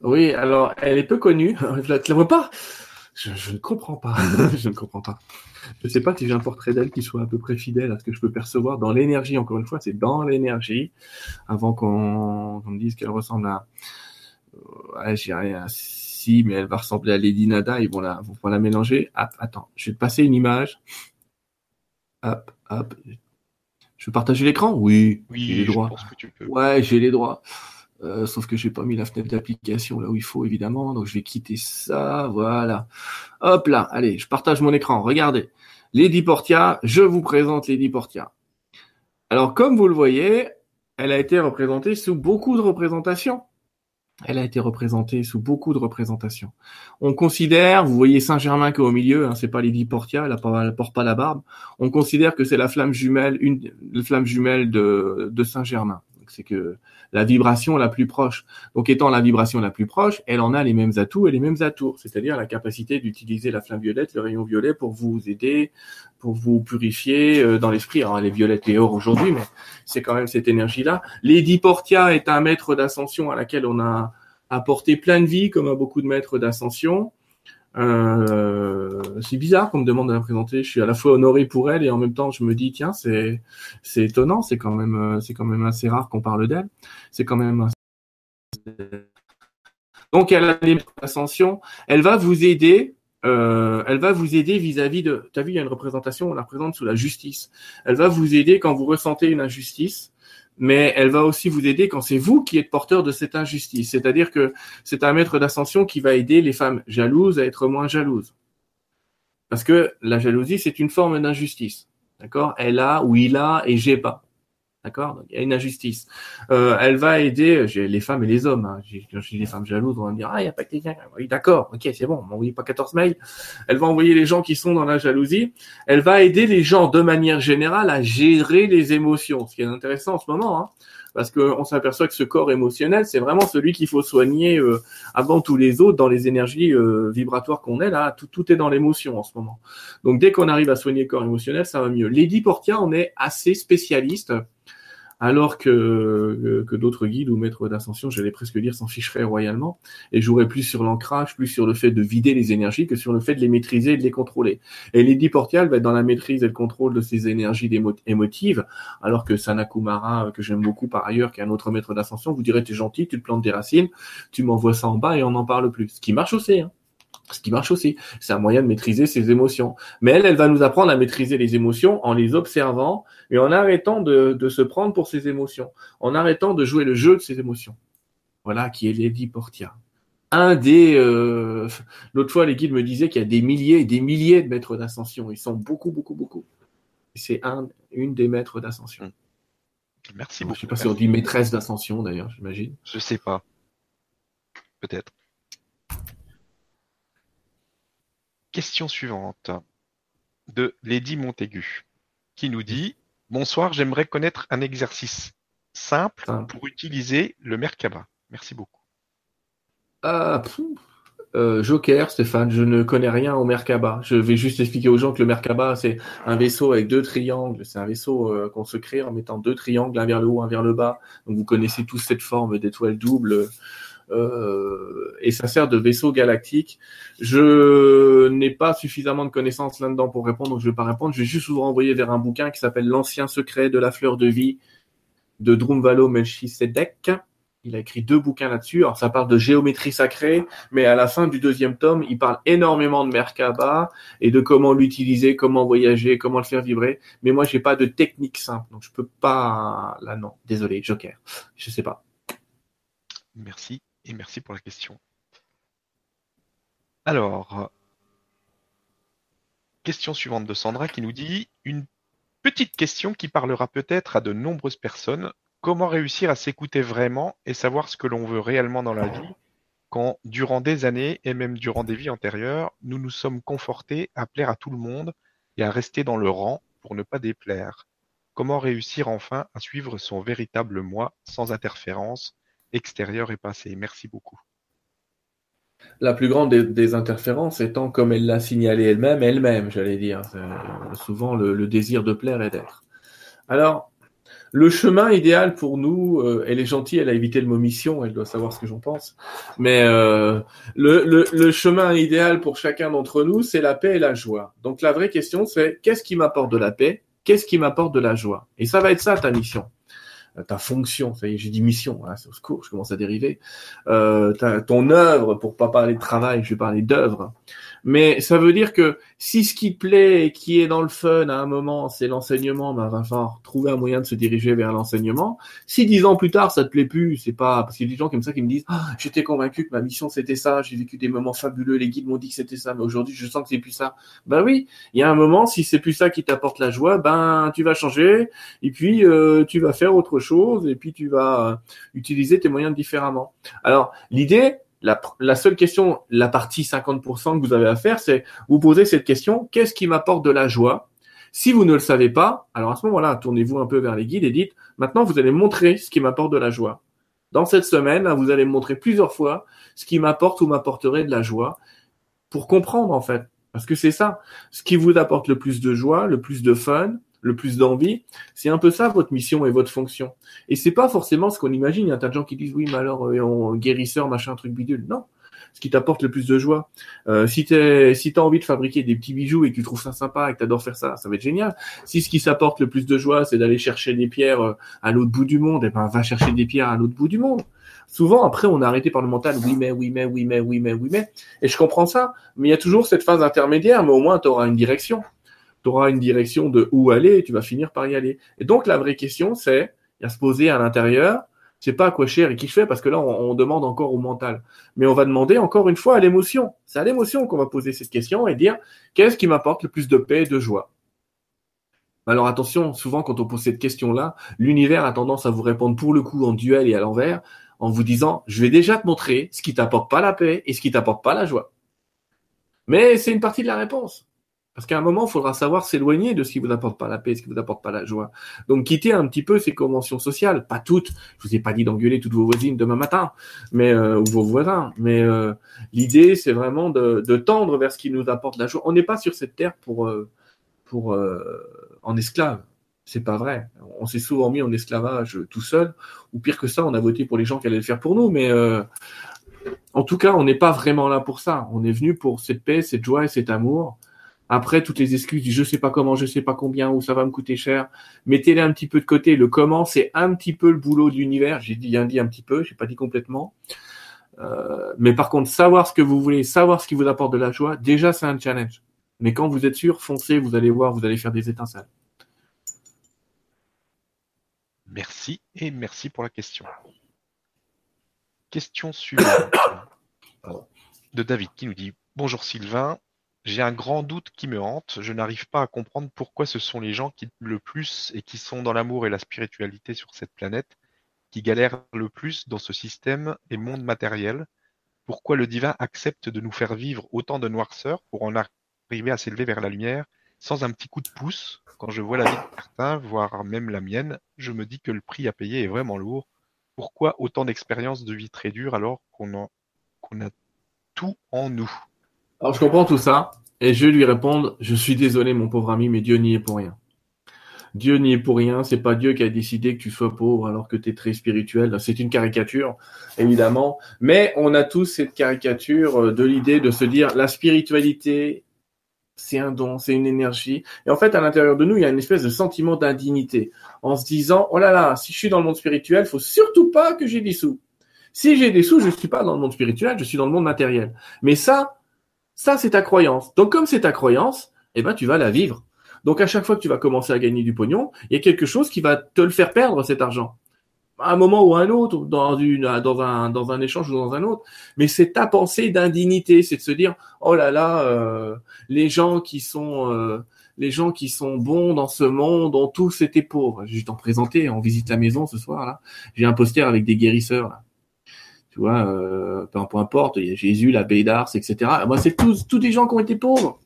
Oui, alors, elle est peu connue. Tu la vois pas? Je, ne comprends pas. je ne comprends pas. Je ne sais pas si j'ai un portrait d'elle qui soit à peu près fidèle à ce que je peux percevoir dans l'énergie. Encore une fois, c'est dans l'énergie. Avant qu'on me dise qu'elle ressemble à, ouais, j'ai rien. Si, mais elle va ressembler à Lady Nada. Ils vont la, vont la mélanger. attends, je vais te passer une image. Hop, hop. Je peux partager l'écran? Oui. Oui, j'ai les droits. Ouais, j'ai les droits. Euh, sauf que j'ai pas mis la fenêtre d'application là où il faut évidemment, donc je vais quitter ça, voilà. Hop là, allez, je partage mon écran. Regardez, Lady Portia, je vous présente Lady Portia. Alors comme vous le voyez, elle a été représentée sous beaucoup de représentations. Elle a été représentée sous beaucoup de représentations. On considère, vous voyez Saint-Germain qui est au milieu, hein, c'est pas Lady Portia, elle, ne porte pas la barbe. On considère que c'est la flamme jumelle, une la flamme jumelle de, de Saint-Germain c'est que la vibration la plus proche. Donc étant la vibration la plus proche, elle en a les mêmes atouts et les mêmes atours, c'est-à-dire la capacité d'utiliser la flamme violette, le rayon violet pour vous aider, pour vous purifier euh, dans l'esprit. Alors elle est violette et or aujourd'hui, mais c'est quand même cette énergie-là. Lady Portia est un maître d'ascension à laquelle on a apporté plein de vie, comme à beaucoup de maîtres d'ascension. Euh, c'est bizarre qu'on me demande de la présenter. Je suis à la fois honoré pour elle et en même temps je me dis tiens c'est c'est étonnant. C'est quand même euh, c'est quand même assez rare qu'on parle d'elle. C'est quand même donc elle a l'ascension. Elle va vous aider. Euh, elle va vous aider vis-à-vis de. T'as vu il y a une représentation on la représente sous la justice. Elle va vous aider quand vous ressentez une injustice mais elle va aussi vous aider quand c'est vous qui êtes porteur de cette injustice. C'est-à-dire que c'est un maître d'ascension qui va aider les femmes jalouses à être moins jalouses. Parce que la jalousie, c'est une forme d'injustice. D'accord? Elle a ou il a et j'ai pas. D'accord? Donc, il y a une injustice. Euh, elle va aider les femmes et les hommes. Hein. Quand je dis les femmes jalouses, on va me dire, ah, il n'y a pas que quelqu'un. Oui, d'accord, ok, c'est bon, m'envoyez pas 14 mails. Elle va envoyer les gens qui sont dans la jalousie. Elle va aider les gens, de manière générale, à gérer les émotions. Ce qui est intéressant en ce moment, hein, parce qu'on s'aperçoit que ce corps émotionnel, c'est vraiment celui qu'il faut soigner euh, avant tous les autres dans les énergies euh, vibratoires qu'on est là. Tout, tout est dans l'émotion en ce moment. Donc, dès qu'on arrive à soigner le corps émotionnel, ça va mieux. Lady Portia, on est assez spécialiste alors que, euh, que d'autres guides ou maîtres d'ascension, j'allais presque dire, s'en ficheraient royalement, et joueraient plus sur l'ancrage, plus sur le fait de vider les énergies que sur le fait de les maîtriser et de les contrôler. Et Lady Portial va être dans la maîtrise et le contrôle de ces énergies émotives, alors que Sanakumara, euh, que j'aime beaucoup par ailleurs, qui est un autre maître d'ascension, vous dirait, t'es gentil, tu te plantes des racines, tu m'envoies ça en bas et on n'en parle plus. Ce qui marche aussi, hein ce qui marche aussi. C'est un moyen de maîtriser ses émotions. Mais elle, elle va nous apprendre à maîtriser les émotions en les observant et en arrêtant de, se prendre pour ses émotions, en arrêtant de jouer le jeu de ses émotions. Voilà qui est Lady Portia. Un des... Euh, l'autre fois, les guides me disaient qu'il y a des milliers et des milliers de maîtres d'ascension. Ils sont beaucoup, beaucoup, beaucoup. C'est un, une des maîtres d'ascension. Merci beaucoup. Je sais pas si on dit maîtresse d'ascension d'ailleurs, j'imagine. Je sais pas. Peut-être. Question suivante de Lady Montaigu qui nous dit Bonsoir, j'aimerais connaître un exercice simple pour utiliser le Merkaba. Merci beaucoup. Ah, euh, Joker, Stéphane, je ne connais rien au Merkaba. Je vais juste expliquer aux gens que le Merkaba, c'est un vaisseau avec deux triangles. C'est un vaisseau euh, qu'on se crée en mettant deux triangles, un vers le haut, un vers le bas. Donc vous connaissez tous cette forme d'étoile double euh, et ça sert de vaisseau galactique. Je n'ai pas suffisamment de connaissances là-dedans pour répondre, donc je vais pas répondre. Je vais juste vous renvoyer vers un bouquin qui s'appelle L'ancien secret de la fleur de vie de Drumvalo Melchisedek. Il a écrit deux bouquins là-dessus. Alors ça parle de géométrie sacrée, mais à la fin du deuxième tome, il parle énormément de Merkaba et de comment l'utiliser, comment voyager, comment le faire vibrer. Mais moi, j'ai pas de technique simple, donc je peux pas. Là, non, désolé, Joker, je sais pas. Merci et merci pour la question. Alors, question suivante de Sandra qui nous dit une petite question qui parlera peut-être à de nombreuses personnes. Comment réussir à s'écouter vraiment et savoir ce que l'on veut réellement dans la vie quand, durant des années et même durant des vies antérieures, nous nous sommes confortés à plaire à tout le monde et à rester dans le rang pour ne pas déplaire? Comment réussir enfin à suivre son véritable moi sans interférence extérieure et passée Merci beaucoup. La plus grande des, interférences étant, comme elle l'a signalé elle-même, elle-même, j'allais dire. souvent le, désir de plaire et d'être. Alors, le chemin idéal pour nous, euh, elle est gentille, elle a évité le mot mission, elle doit savoir ce que j'en pense. Mais euh, le, chemin idéal pour chacun d'entre nous, c'est la paix et la joie. Donc la vraie question, c'est qu'est-ce qui m'apporte de la paix? Qu'est-ce qui m'apporte de la joie? Et ça va être ça ta mission ta fonction, ça y est, j'ai dit mission, hein, c'est au secours, je commence à dériver, euh, ton œuvre, pour pas parler de travail, je vais parler d'œuvre, mais ça veut dire que si ce qui plaît et qui est dans le fun à un moment, c'est l'enseignement, ben, va falloir trouver un moyen de se diriger vers l'enseignement. Si dix ans plus tard, ça te plaît plus, c'est pas, parce qu'il y a des gens comme ça qui me disent, ah, j'étais convaincu que ma mission c'était ça, j'ai vécu des moments fabuleux, les guides m'ont dit que c'était ça, mais aujourd'hui je sens que c'est plus ça. Ben oui, il y a un moment, si c'est plus ça qui t'apporte la joie, ben tu vas changer, et puis euh, tu vas faire autre chose, et puis tu vas utiliser tes moyens différemment. Alors l'idée, la, seule question, la partie 50% que vous avez à faire, c'est vous poser cette question, qu'est-ce qui m'apporte de la joie? Si vous ne le savez pas, alors à ce moment-là, tournez-vous un peu vers les guides et dites, maintenant vous allez montrer ce qui m'apporte de la joie. Dans cette semaine, vous allez montrer plusieurs fois ce qui m'apporte ou m'apporterait de la joie pour comprendre en fait. Parce que c'est ça, ce qui vous apporte le plus de joie, le plus de fun, le plus d'envie. C'est un peu ça votre mission et votre fonction. Et c'est pas forcément ce qu'on imagine. Il y a un tas de gens qui disent oui, mais alors euh, guérisseur, machin, truc bidule. Non. Ce qui t'apporte le plus de joie. Euh, si tu si t'as envie de fabriquer des petits bijoux et que tu trouves ça sympa et que t'adores faire ça, ça va être génial. Si ce qui s'apporte le plus de joie, c'est d'aller chercher des pierres euh, à l'autre bout du monde, eh ben va chercher des pierres à l'autre bout du monde. Souvent, après, on est arrêté par le mental. Oui, mais, oui, mais, oui, mais, oui, mais, oui, mais. Et je comprends ça. Mais il y a toujours cette phase intermédiaire, mais au moins, tu auras une direction tu auras une direction de où aller et tu vas finir par y aller. Et donc la vraie question, c'est à se poser à l'intérieur, c'est pas à quoi cher et qui fait parce que là on, demande encore au mental, mais on va demander encore une fois à l'émotion. C'est à l'émotion qu'on va poser cette question et dire qu'est-ce qui m'apporte le plus de paix et de joie? Alors attention, souvent quand on pose cette question-là, l'univers a tendance à vous répondre pour le coup en duel et à l'envers, en vous disant je vais déjà te montrer ce qui t'apporte pas la paix et ce qui t'apporte pas la joie. Mais c'est une partie de la réponse. Parce qu'à un moment, il faudra savoir s'éloigner de ce qui vous apporte pas la paix, ce qui vous apporte pas la joie. Donc, quitter un petit peu ces conventions sociales, pas toutes. Je vous ai pas dit d'engueuler toutes vos voisines demain matin, mais euh, ou vos voisins. Mais euh, l'idée, c'est vraiment de, tendre vers ce qui nous apporte la joie. On n'est pas sur cette terre pour euh, pour en esclave. C'est pas vrai. On s'est souvent mis en esclavage tout seul, ou pire que ça, on a voté pour les gens qui allaient le faire pour nous. Mais en tout cas, on n'est pas vraiment là pour ça. On est venu pour cette paix, cette joie et cet amour après, toutes les excuses du je sais pas comment, je sais pas combien, ou ça va me coûter cher, mettez-les un petit peu de côté. Le comment, c'est un petit peu le boulot de l'univers. J'ai bien dit un petit peu, j'ai pas dit complètement. Euh, mais par contre, savoir ce que vous voulez, savoir ce qui vous apporte de la joie, déjà c'est un challenge. Mais quand vous êtes sûr, foncez, vous allez voir, vous allez faire des étincelles. Merci et merci pour la question. Question suivante de David qui nous dit Bonjour Sylvain, j'ai un grand doute qui me hante, je n'arrive pas à comprendre pourquoi ce sont les gens qui le plus et qui sont dans l'amour et la spiritualité sur cette planète qui galèrent le plus dans ce système et monde matériel. Pourquoi le divin accepte de nous faire vivre autant de noirceur pour en arriver à s'élever vers la lumière sans un petit coup de pouce? Quand je vois la vie de certains, voire même la mienne, je me dis que le prix à payer est vraiment lourd. Pourquoi autant d'expériences de vie très dures alors qu'on a tout en nous? Alors je comprends tout ça et je lui répondre, je suis désolé mon pauvre ami, mais Dieu n'y est pour rien. Dieu n'y est pour rien, c'est pas Dieu qui a décidé que tu sois pauvre alors que tu es très spirituel. C'est une caricature, évidemment, mais on a tous cette caricature euh, de l'idée de se dire la spiritualité, c'est un don, c'est une énergie. Et en fait, à l'intérieur de nous, il y a une espèce de sentiment d'indignité en se disant, oh là là, si je suis dans le monde spirituel, faut surtout pas que j'ai des sous. Si j'ai des sous, je suis pas dans le monde spirituel, je suis dans le monde matériel. Mais ça, ça, c'est ta croyance. Donc, comme c'est ta croyance, eh ben, tu vas la vivre. Donc, à chaque fois que tu vas commencer à gagner du pognon, il y a quelque chose qui va te le faire perdre, cet argent. À un moment ou à un autre, dans, une, dans, un, dans un échange ou dans un autre. Mais c'est ta pensée d'indignité, c'est de se dire, oh là là, euh, les gens qui sont... Euh, les gens qui sont bons dans ce monde ont tous été pauvres. Je vais t'en présenter, on visite la maison ce soir là. J'ai un poster avec des guérisseurs là tu vois, euh, peu, importe, il y a Jésus, la Baie d'Ars, etc. Moi, c'est tous, tous des gens qui ont été pauvres.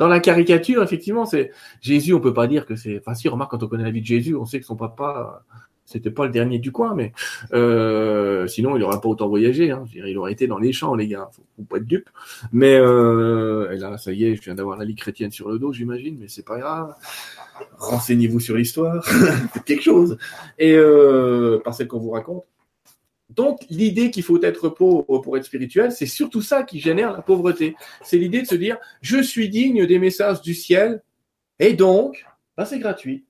dans la caricature, effectivement, c'est Jésus. On peut pas dire que c'est. Enfin, si, remarque quand on connaît la vie de Jésus, on sait que son papa, c'était pas le dernier du coin, mais euh, sinon il aurait pas autant voyagé. Hein. il aurait été dans les champs, les gars. Faut, faut pas être dupe. Mais euh, là, ça y est, je viens d'avoir la lie chrétienne sur le dos, j'imagine, mais c'est pas grave. Renseignez-vous sur l'histoire, quelque chose. Et par celle qu'on vous raconte. Donc, l'idée qu'il faut être pauvre pour être spirituel, c'est surtout ça qui génère la pauvreté. C'est l'idée de se dire, je suis digne des messages du ciel, et donc, ben, c'est gratuit.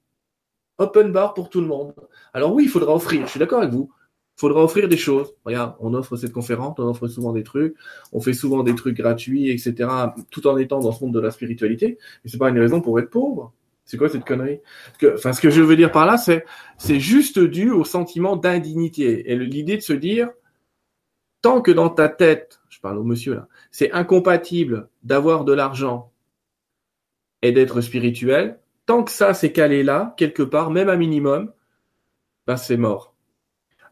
Open bar pour tout le monde. Alors oui, il faudra offrir, je suis d'accord avec vous. Il faudra offrir des choses. Regarde, on offre cette conférence, on offre souvent des trucs, on fait souvent des trucs gratuits, etc., tout en étant dans ce monde de la spiritualité. Mais c'est pas une raison pour être pauvre. C'est quoi cette connerie? Enfin, ce que je veux dire par là, c'est juste dû au sentiment d'indignité et l'idée de se dire tant que dans ta tête, je parle au monsieur là, c'est incompatible d'avoir de l'argent et d'être spirituel, tant que ça c'est calé là quelque part, même un minimum, ben c'est mort.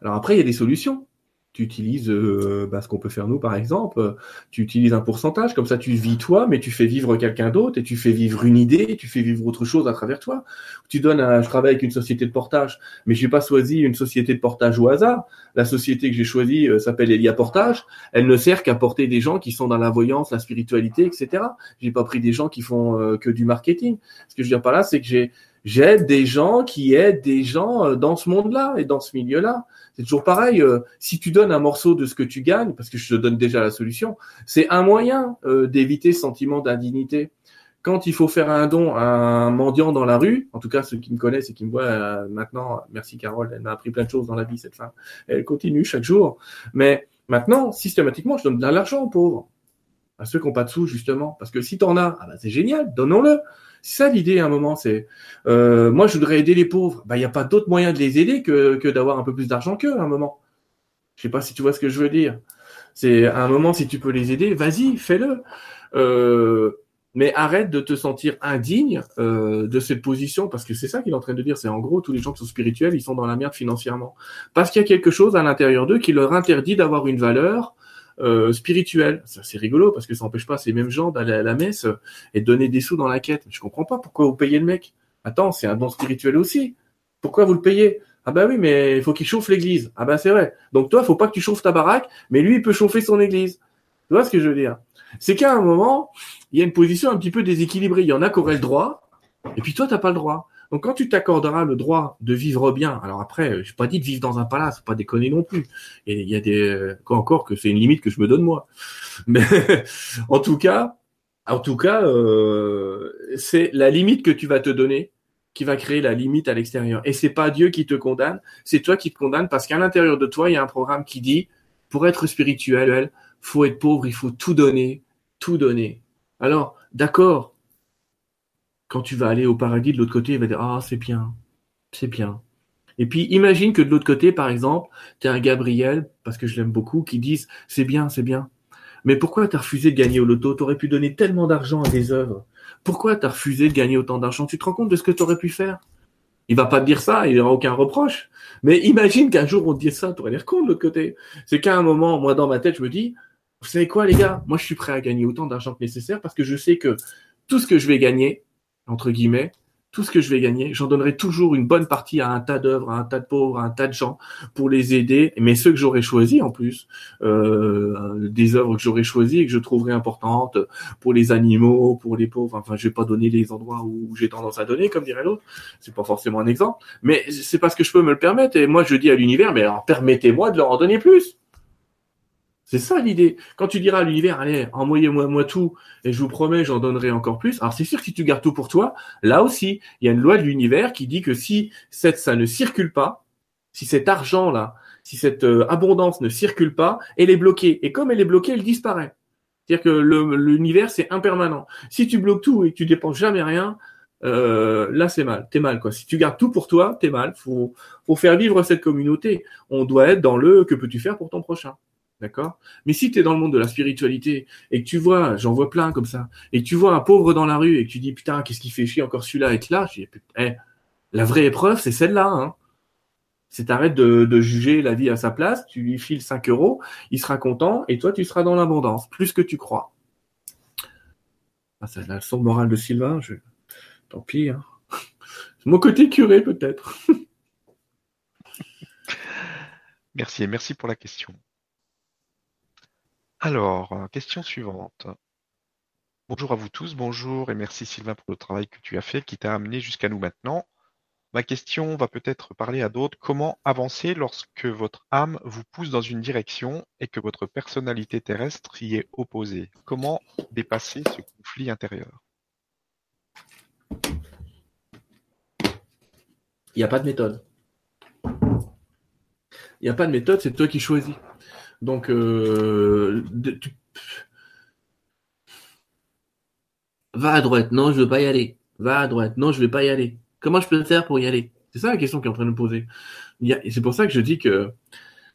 Alors après, il y a des solutions tu utilises euh, bah, ce qu'on peut faire nous par exemple, tu utilises un pourcentage, comme ça tu vis toi, mais tu fais vivre quelqu'un d'autre et tu fais vivre une idée, tu fais vivre autre chose à travers toi. Tu donnes, un, je travaille avec une société de portage, mais j'ai pas choisi une société de portage au hasard. La société que j'ai choisie euh, s'appelle Elia Portage. Elle ne sert qu'à porter des gens qui sont dans la voyance, la spiritualité, etc. J'ai pas pris des gens qui font euh, que du marketing. Ce que je veux dire par là, c'est que j'ai j'aide des gens qui aident des gens dans ce monde-là et dans ce milieu-là. C'est toujours pareil. Euh, si tu donnes un morceau de ce que tu gagnes, parce que je te donne déjà la solution, c'est un moyen euh, d'éviter ce sentiment d'indignité. Quand il faut faire un don à un mendiant dans la rue, en tout cas ceux qui me connaissent et qui me voient euh, maintenant, merci Carole, elle m'a appris plein de choses dans la vie cette femme. Elle continue chaque jour. Mais maintenant, systématiquement, je donne de l'argent aux pauvres, à ceux qui n'ont pas de sous justement, parce que si tu en as, ah bah, c'est génial, donnons-le. C'est ça l'idée à un moment, c'est euh, moi je voudrais aider les pauvres. Bah il n'y a pas d'autre moyen de les aider que, que d'avoir un peu plus d'argent qu'eux à un moment. Je sais pas si tu vois ce que je veux dire. C'est à un moment si tu peux les aider, vas-y, fais-le. Euh, mais arrête de te sentir indigne euh, de cette position parce que c'est ça qu'il est en train de dire. C'est en gros tous les gens qui sont spirituels, ils sont dans la merde financièrement parce qu'il y a quelque chose à l'intérieur d'eux qui leur interdit d'avoir une valeur euh, spirituel. C'est rigolo parce que ça n'empêche pas ces mêmes gens d'aller à la messe et de donner des sous dans la quête. Je comprends pas pourquoi vous payez le mec. Attends, c'est un don spirituel aussi. Pourquoi vous le payez? Ah bah oui, mais il faut qu'il chauffe l'église. Ah bah c'est vrai. Donc toi, faut pas que tu chauffes ta baraque, mais lui, il peut chauffer son église. Tu vois ce que je veux dire? C'est qu'à un moment, il y a une position un petit peu déséquilibrée. Il y en a qui auraient le droit, et puis toi, t'as pas le droit. Donc quand tu t'accorderas le droit de vivre bien, alors après, je n'ai pas dit de vivre dans un palace, pas déconner non plus. Et il y a des encore que c'est une limite que je me donne moi. Mais en tout cas, en tout cas, euh, c'est la limite que tu vas te donner qui va créer la limite à l'extérieur. Et c'est pas Dieu qui te condamne, c'est toi qui te condamne parce qu'à l'intérieur de toi, il y a un programme qui dit pour être spirituel, faut être pauvre, il faut tout donner, tout donner. Alors, d'accord, quand tu vas aller au paradis de l'autre côté, il va dire Ah, c'est bien, c'est bien. Et puis imagine que de l'autre côté, par exemple, tu as un Gabriel, parce que je l'aime beaucoup, qui disent C'est bien, c'est bien. Mais pourquoi tu as refusé de gagner au loto? Tu aurais pu donner tellement d'argent à des œuvres. Pourquoi tu as refusé de gagner autant d'argent? Tu te rends compte de ce que tu aurais pu faire? Il va pas te dire ça, il n'aura aucun reproche. Mais imagine qu'un jour on te dise ça, tu aurais l'air con de l'autre côté. C'est qu'à un moment, moi dans ma tête, je me dis, vous savez quoi les gars? Moi je suis prêt à gagner autant d'argent que nécessaire parce que je sais que tout ce que je vais gagner, entre guillemets, tout ce que je vais gagner, j'en donnerai toujours une bonne partie à un tas d'œuvres, à un tas de pauvres, à un tas de gens pour les aider. Mais ceux que j'aurais choisis en plus, euh, des œuvres que j'aurais choisies et que je trouverais importantes pour les animaux, pour les pauvres. Enfin, je vais pas donner les endroits où j'ai tendance à donner, comme dirait l'autre. C'est pas forcément un exemple, mais c'est parce que je peux me le permettre. Et moi, je dis à l'univers, mais alors permettez-moi de leur en donner plus. C'est ça l'idée. Quand tu diras à l'univers, allez, envoyez-moi moi tout, et je vous promets, j'en donnerai encore plus. Alors c'est sûr que si tu gardes tout pour toi, là aussi, il y a une loi de l'univers qui dit que si cette, ça ne circule pas, si cet argent-là, si cette euh, abondance ne circule pas, elle est bloquée. Et comme elle est bloquée, elle disparaît. C'est-à-dire que l'univers, c'est impermanent. Si tu bloques tout et que tu dépenses jamais rien, euh, là c'est mal, t'es mal quoi. Si tu gardes tout pour toi, t'es mal. Faut, faut faire vivre cette communauté. On doit être dans le que peux-tu faire pour ton prochain? D'accord? Mais si tu es dans le monde de la spiritualité et que tu vois, j'en vois plein comme ça, et que tu vois un pauvre dans la rue et que tu dis putain, qu'est-ce qui fait chier encore celui-là être là, je dis, eh, la vraie épreuve, c'est celle-là. Hein. C'est t'arrêtes de, juger la vie à sa place, tu lui files 5 euros, il sera content et toi tu seras dans l'abondance, plus que tu crois. Ah, c'est la leçon morale de Sylvain. Je... Tant pis. Hein. Mon côté curé, peut-être. merci et merci pour la question. Alors, euh, question suivante. Bonjour à vous tous, bonjour et merci Sylvain pour le travail que tu as fait qui t'a amené jusqu'à nous maintenant. Ma question va peut-être parler à d'autres. Comment avancer lorsque votre âme vous pousse dans une direction et que votre personnalité terrestre y est opposée? Comment dépasser ce conflit intérieur? Il n'y a pas de méthode. Il n'y a pas de méthode, c'est toi qui choisis. Donc, euh, va à droite, non, je veux pas y aller. Va à droite, non, je vais pas y aller. Comment je peux faire pour y aller? C'est ça la question qui est en train de nous poser. C'est pour ça que je dis que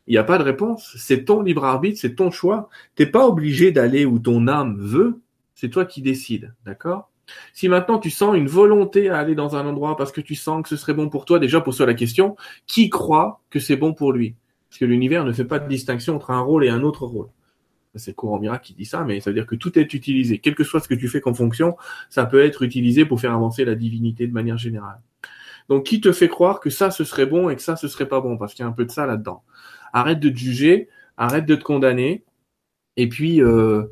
il n'y a pas de réponse. C'est ton libre arbitre, c'est ton choix. T'es pas obligé d'aller où ton âme veut. C'est toi qui décides, d'accord? Si maintenant tu sens une volonté à aller dans un endroit parce que tu sens que ce serait bon pour toi, déjà pose-toi la question qui croit que c'est bon pour lui? Parce que l'univers ne fait pas de distinction entre un rôle et un autre rôle c'est le courant miracle qui dit ça, mais ça veut dire que tout est utilisé. Quel que soit ce que tu fais comme fonction, ça peut être utilisé pour faire avancer la divinité de manière générale. Donc, qui te fait croire que ça, ce serait bon et que ça, ce serait pas bon? Parce qu'il y a un peu de ça là-dedans. Arrête de te juger, arrête de te condamner. Et puis, euh,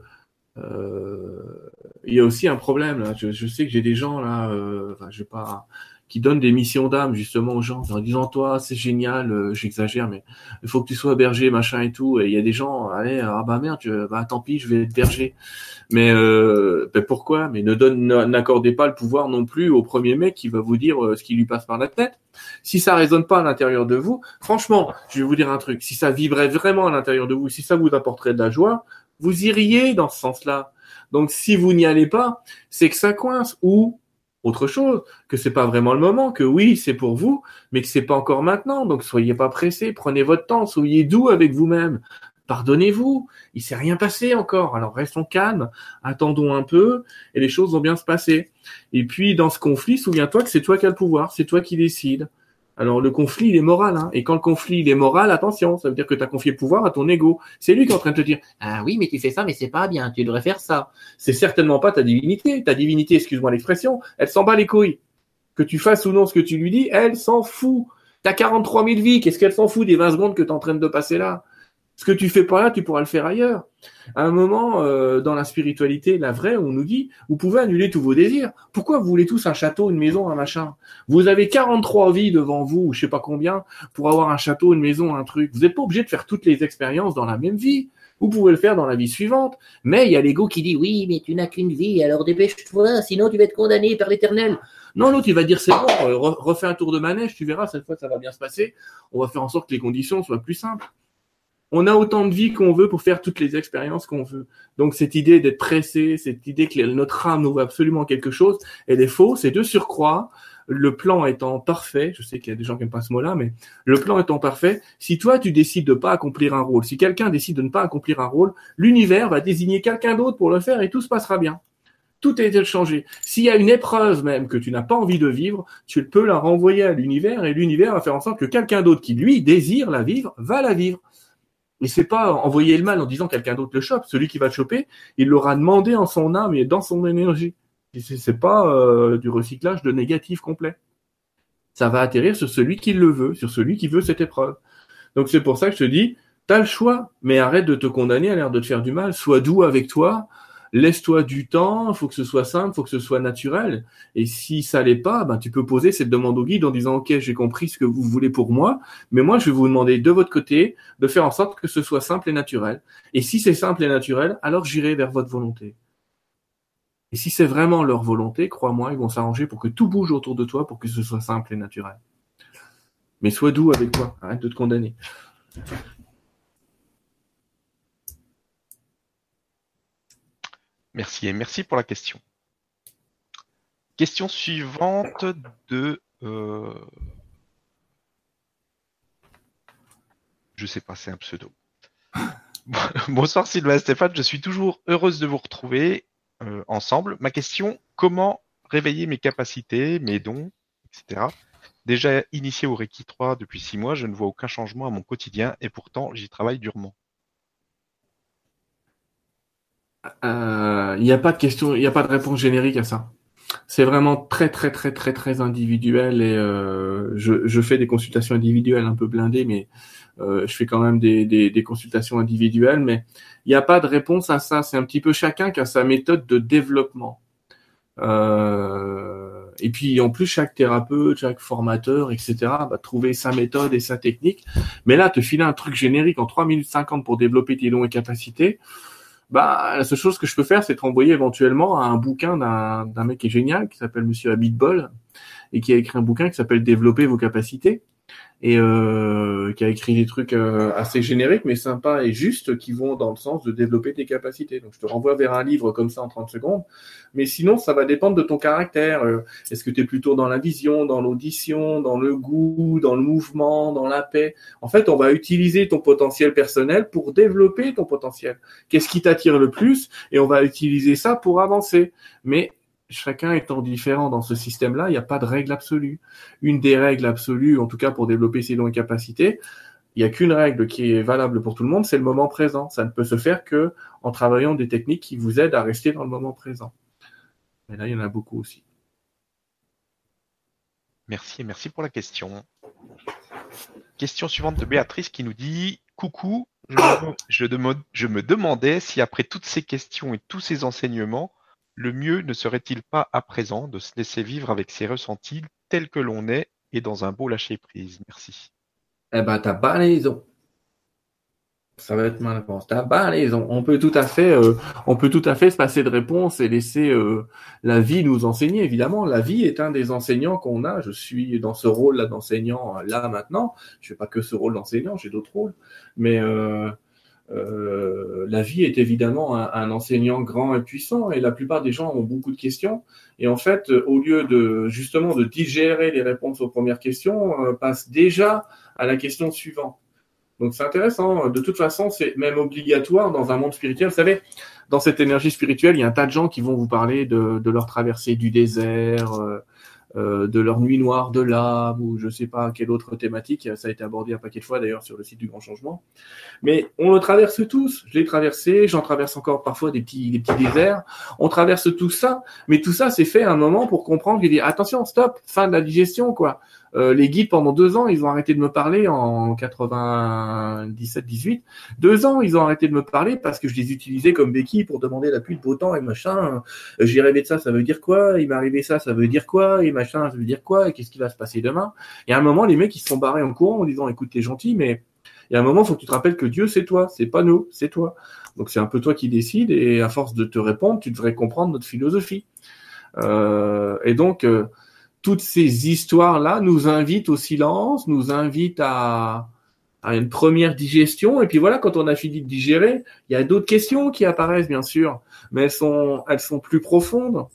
euh, il y a aussi un problème là. Je, sais que j'ai des gens là, euh, enfin, je vais pas qui donne des missions d'âme justement aux gens en disant toi c'est génial euh, j'exagère mais il faut que tu sois berger machin et tout. Et il y a des gens allez ah bah merde tu, bah tant pis je vais être berger. Mais euh, ben pourquoi? Mais ne donne n'accordez pas le pouvoir non plus au premier mec qui va vous dire euh, ce qui lui passe par la tête. Si ça résonne pas à l'intérieur de vous franchement je vais vous dire un truc. Si ça vibrait vraiment à l'intérieur de vous si ça vous apporterait de la joie vous iriez dans ce sens-là. Donc si vous n'y allez pas c'est que ça coince. Ou autre chose, que c'est pas vraiment le moment, que oui, c'est pour vous, mais que c'est pas encore maintenant. Donc soyez pas pressés, prenez votre temps, soyez doux avec vous-même. Pardonnez-vous, il s'est rien passé encore. Alors restons calmes, attendons un peu et les choses vont bien se passer. Et puis dans ce conflit, souviens-toi que c'est toi qui as le pouvoir, c'est toi qui décides. Alors le conflit, il est moral. Hein. Et quand le conflit, il est moral, attention, ça veut dire que tu as confié le pouvoir à ton ego. C'est lui qui est en train de te dire, ah oui, mais tu fais ça, mais c'est pas bien, tu devrais faire ça. C'est certainement pas ta divinité. Ta divinité, excuse-moi l'expression, elle s'en bat les couilles. Que tu fasses ou non ce que tu lui dis, elle s'en fout. T'as 43 000 vies, qu'est-ce qu'elle s'en fout des 20 secondes que tu es en train de passer là? Ce que tu fais pas là, tu pourras le faire ailleurs. À un moment, euh, dans la spiritualité, la vraie, on nous dit, vous pouvez annuler tous vos désirs. Pourquoi vous voulez tous un château, une maison, un machin? Vous avez 43 vies devant vous, ou je sais pas combien, pour avoir un château, une maison, un truc. Vous n'êtes pas obligé de faire toutes les expériences dans la même vie. Vous pouvez le faire dans la vie suivante. Mais il y a l'ego qui dit, oui, mais tu n'as qu'une vie, alors dépêche-toi, sinon tu vas être condamné par l'éternel. Non, l'autre, il va dire, c'est bon, refais un tour de manège, tu verras, cette fois, ça va bien se passer. On va faire en sorte que les conditions soient plus simples on a autant de vie qu'on veut pour faire toutes les expériences qu'on veut. Donc cette idée d'être pressé, cette idée que notre âme nous veut absolument quelque chose, elle est fausse. Et de surcroît, le plan étant parfait, je sais qu'il y a des gens qui n'aiment pas ce mot-là, mais le plan étant parfait, si toi tu décides de pas accomplir un rôle, si quelqu'un décide de ne pas accomplir un rôle, l'univers va désigner quelqu'un d'autre pour le faire et tout se passera bien. Tout est changé. S'il y a une épreuve même que tu n'as pas envie de vivre, tu peux la renvoyer à l'univers et l'univers va faire en sorte que quelqu'un d'autre qui lui désire la vivre va la vivre. Mais c'est pas envoyer le mal en disant quelqu'un d'autre le chope. Celui qui va le choper, il l'aura demandé en son âme et dans son énergie. C'est pas euh, du recyclage de négatif complet. Ça va atterrir sur celui qui le veut, sur celui qui veut cette épreuve. Donc c'est pour ça que je te dis, t'as le choix, mais arrête de te condamner à l'air de te faire du mal. Sois doux avec toi, laisse-toi du temps, faut que ce soit simple, faut que ce soit naturel. Et si ça l'est pas, ben, tu peux poser cette demande au guide en disant, OK, j'ai compris ce que vous voulez pour moi, mais moi, je vais vous demander de votre côté de faire en sorte que ce soit simple et naturel. Et si c'est simple et naturel, alors j'irai vers votre volonté. Et si c'est vraiment leur volonté, crois-moi, ils vont s'arranger pour que tout bouge autour de toi pour que ce soit simple et naturel. Mais sois doux avec toi, arrête de te condamner. Merci et merci pour la question. Question suivante de... Euh... Je sais pas, c'est un pseudo. Bonsoir Sylvain Stéphane, je suis toujours heureuse de vous retrouver euh, ensemble. Ma question, comment réveiller mes capacités, mes dons, etc. Déjà initié au Reiki 3 depuis six mois, je ne vois aucun changement à mon quotidien et pourtant j'y travaille durement. Euh, il n'y a pas de question, il n'y a pas de réponse générique à ça. C'est vraiment très très très très très individuel et euh, je, fais des consultations individuelles un peu blindées, mais euh, je fais quand même des, des, consultations individuelles, mais il n'y a pas de réponse à ça. C'est un petit peu chacun qui a sa méthode de développement. Euh, et puis en plus, chaque thérapeute, chaque formateur, etc., va trouver sa méthode et sa technique. Mais là, te filer un truc générique en 3 minutes 50 pour développer tes dons et capacités, bah la seule chose que je peux faire, c'est te renvoyer éventuellement à un bouquin d'un mec qui est génial, qui s'appelle Monsieur Abitbol, et qui a écrit un bouquin qui s'appelle Développer vos capacités et euh, qui a écrit des trucs euh, assez génériques mais sympas et justes qui vont dans le sens de développer tes capacités. Donc je te renvoie vers un livre comme ça en 30 secondes. Mais sinon, ça va dépendre de ton caractère. Euh, est-ce que tu es plutôt dans la vision, dans l'audition, dans le goût, dans le mouvement, dans la paix? En fait, on va utiliser ton potentiel personnel pour développer ton potentiel. Qu'est-ce qui t'attire le plus? Et on va utiliser ça pour avancer. Mais chacun étant différent dans ce système-là, il n'y a pas de règle absolue. Une des règles absolues, en tout cas pour développer ses dons et capacités, il n'y a qu'une règle qui est valable pour tout le monde, c'est le moment présent. Ça ne peut se faire que en travaillant des techniques qui vous aident à rester dans le moment présent. Mais là, il y en a beaucoup aussi. Merci, merci pour la question. Question suivante de Béatrice qui nous dit Coucou, je je me demandais si après toutes ces questions et tous ces enseignements, le mieux ne serait-il pas à présent de se laisser vivre avec ses ressentis tels que l'on est et dans un beau lâcher-prise? Merci. Eh ben, t'as pas raison. Ça va être ma réponse. T'as pas raison. On peut tout à fait, euh, on peut tout à fait se passer de réponse et laisser euh, la vie nous enseigner. Évidemment, la vie est un des enseignants qu'on a. Je suis dans ce rôle-là d'enseignant là maintenant. Je fais pas que ce rôle d'enseignant, j'ai d'autres rôles. Mais euh, euh, la vie est évidemment un, enseignant grand et puissant et la plupart des gens ont beaucoup de questions. Et en fait au lieu de justement de digérer les réponses aux premières questions on passe déjà à la question suivante. Donc c'est intéressant. De toute façon c'est même obligatoire dans un monde spirituel. Vous savez dans cette énergie spirituelle il y a un tas de gens qui vont vous parler de, leur traversée du désert euh, euh, de leur nuit noire de l'âme ou je sais pas quelle autre thématique. Ça a été abordé un paquet de fois d'ailleurs sur le site du Grand Changement. Mais on le traverse tous. Je l'ai traversé, j'en traverse encore parfois des petits, des petits déserts. On traverse tout ça, mais tout ça c'est fait à un moment pour comprendre qu'il dit attention, stop, fin de la digestion quoi. Euh, les guides pendant deux ans, ils ont arrêté de me parler en 97-18. Deux ans, ils ont arrêté de me parler parce que je les utilisais comme béquilles pour demander la pluie de beau temps et machin. Euh, j'ai rêvé de ça, ça veut dire quoi? Il m'est arrivé ça, ça veut dire quoi? Et machin, ça veut dire quoi? Et qu'est-ce qui va se passer demain? Et à un moment, les mecs, ils se sont barrés en courant en disant, écoute, t'es gentil, mais il y a un moment, faut que tu te rappelles que Dieu, c'est toi, c'est pas nous, c'est toi. Donc c'est un peu toi qui décides et à force de te répondre, tu devrais comprendre notre philosophie. Euh, et donc, euh, toutes ces histoires-là nous invitent au silence, nous invitent à, une première digestion. Et puis voilà, quand on a fini de digérer, il y a d'autres questions qui apparaissent, bien sûr, mais elles sont, elles sont plus profondes.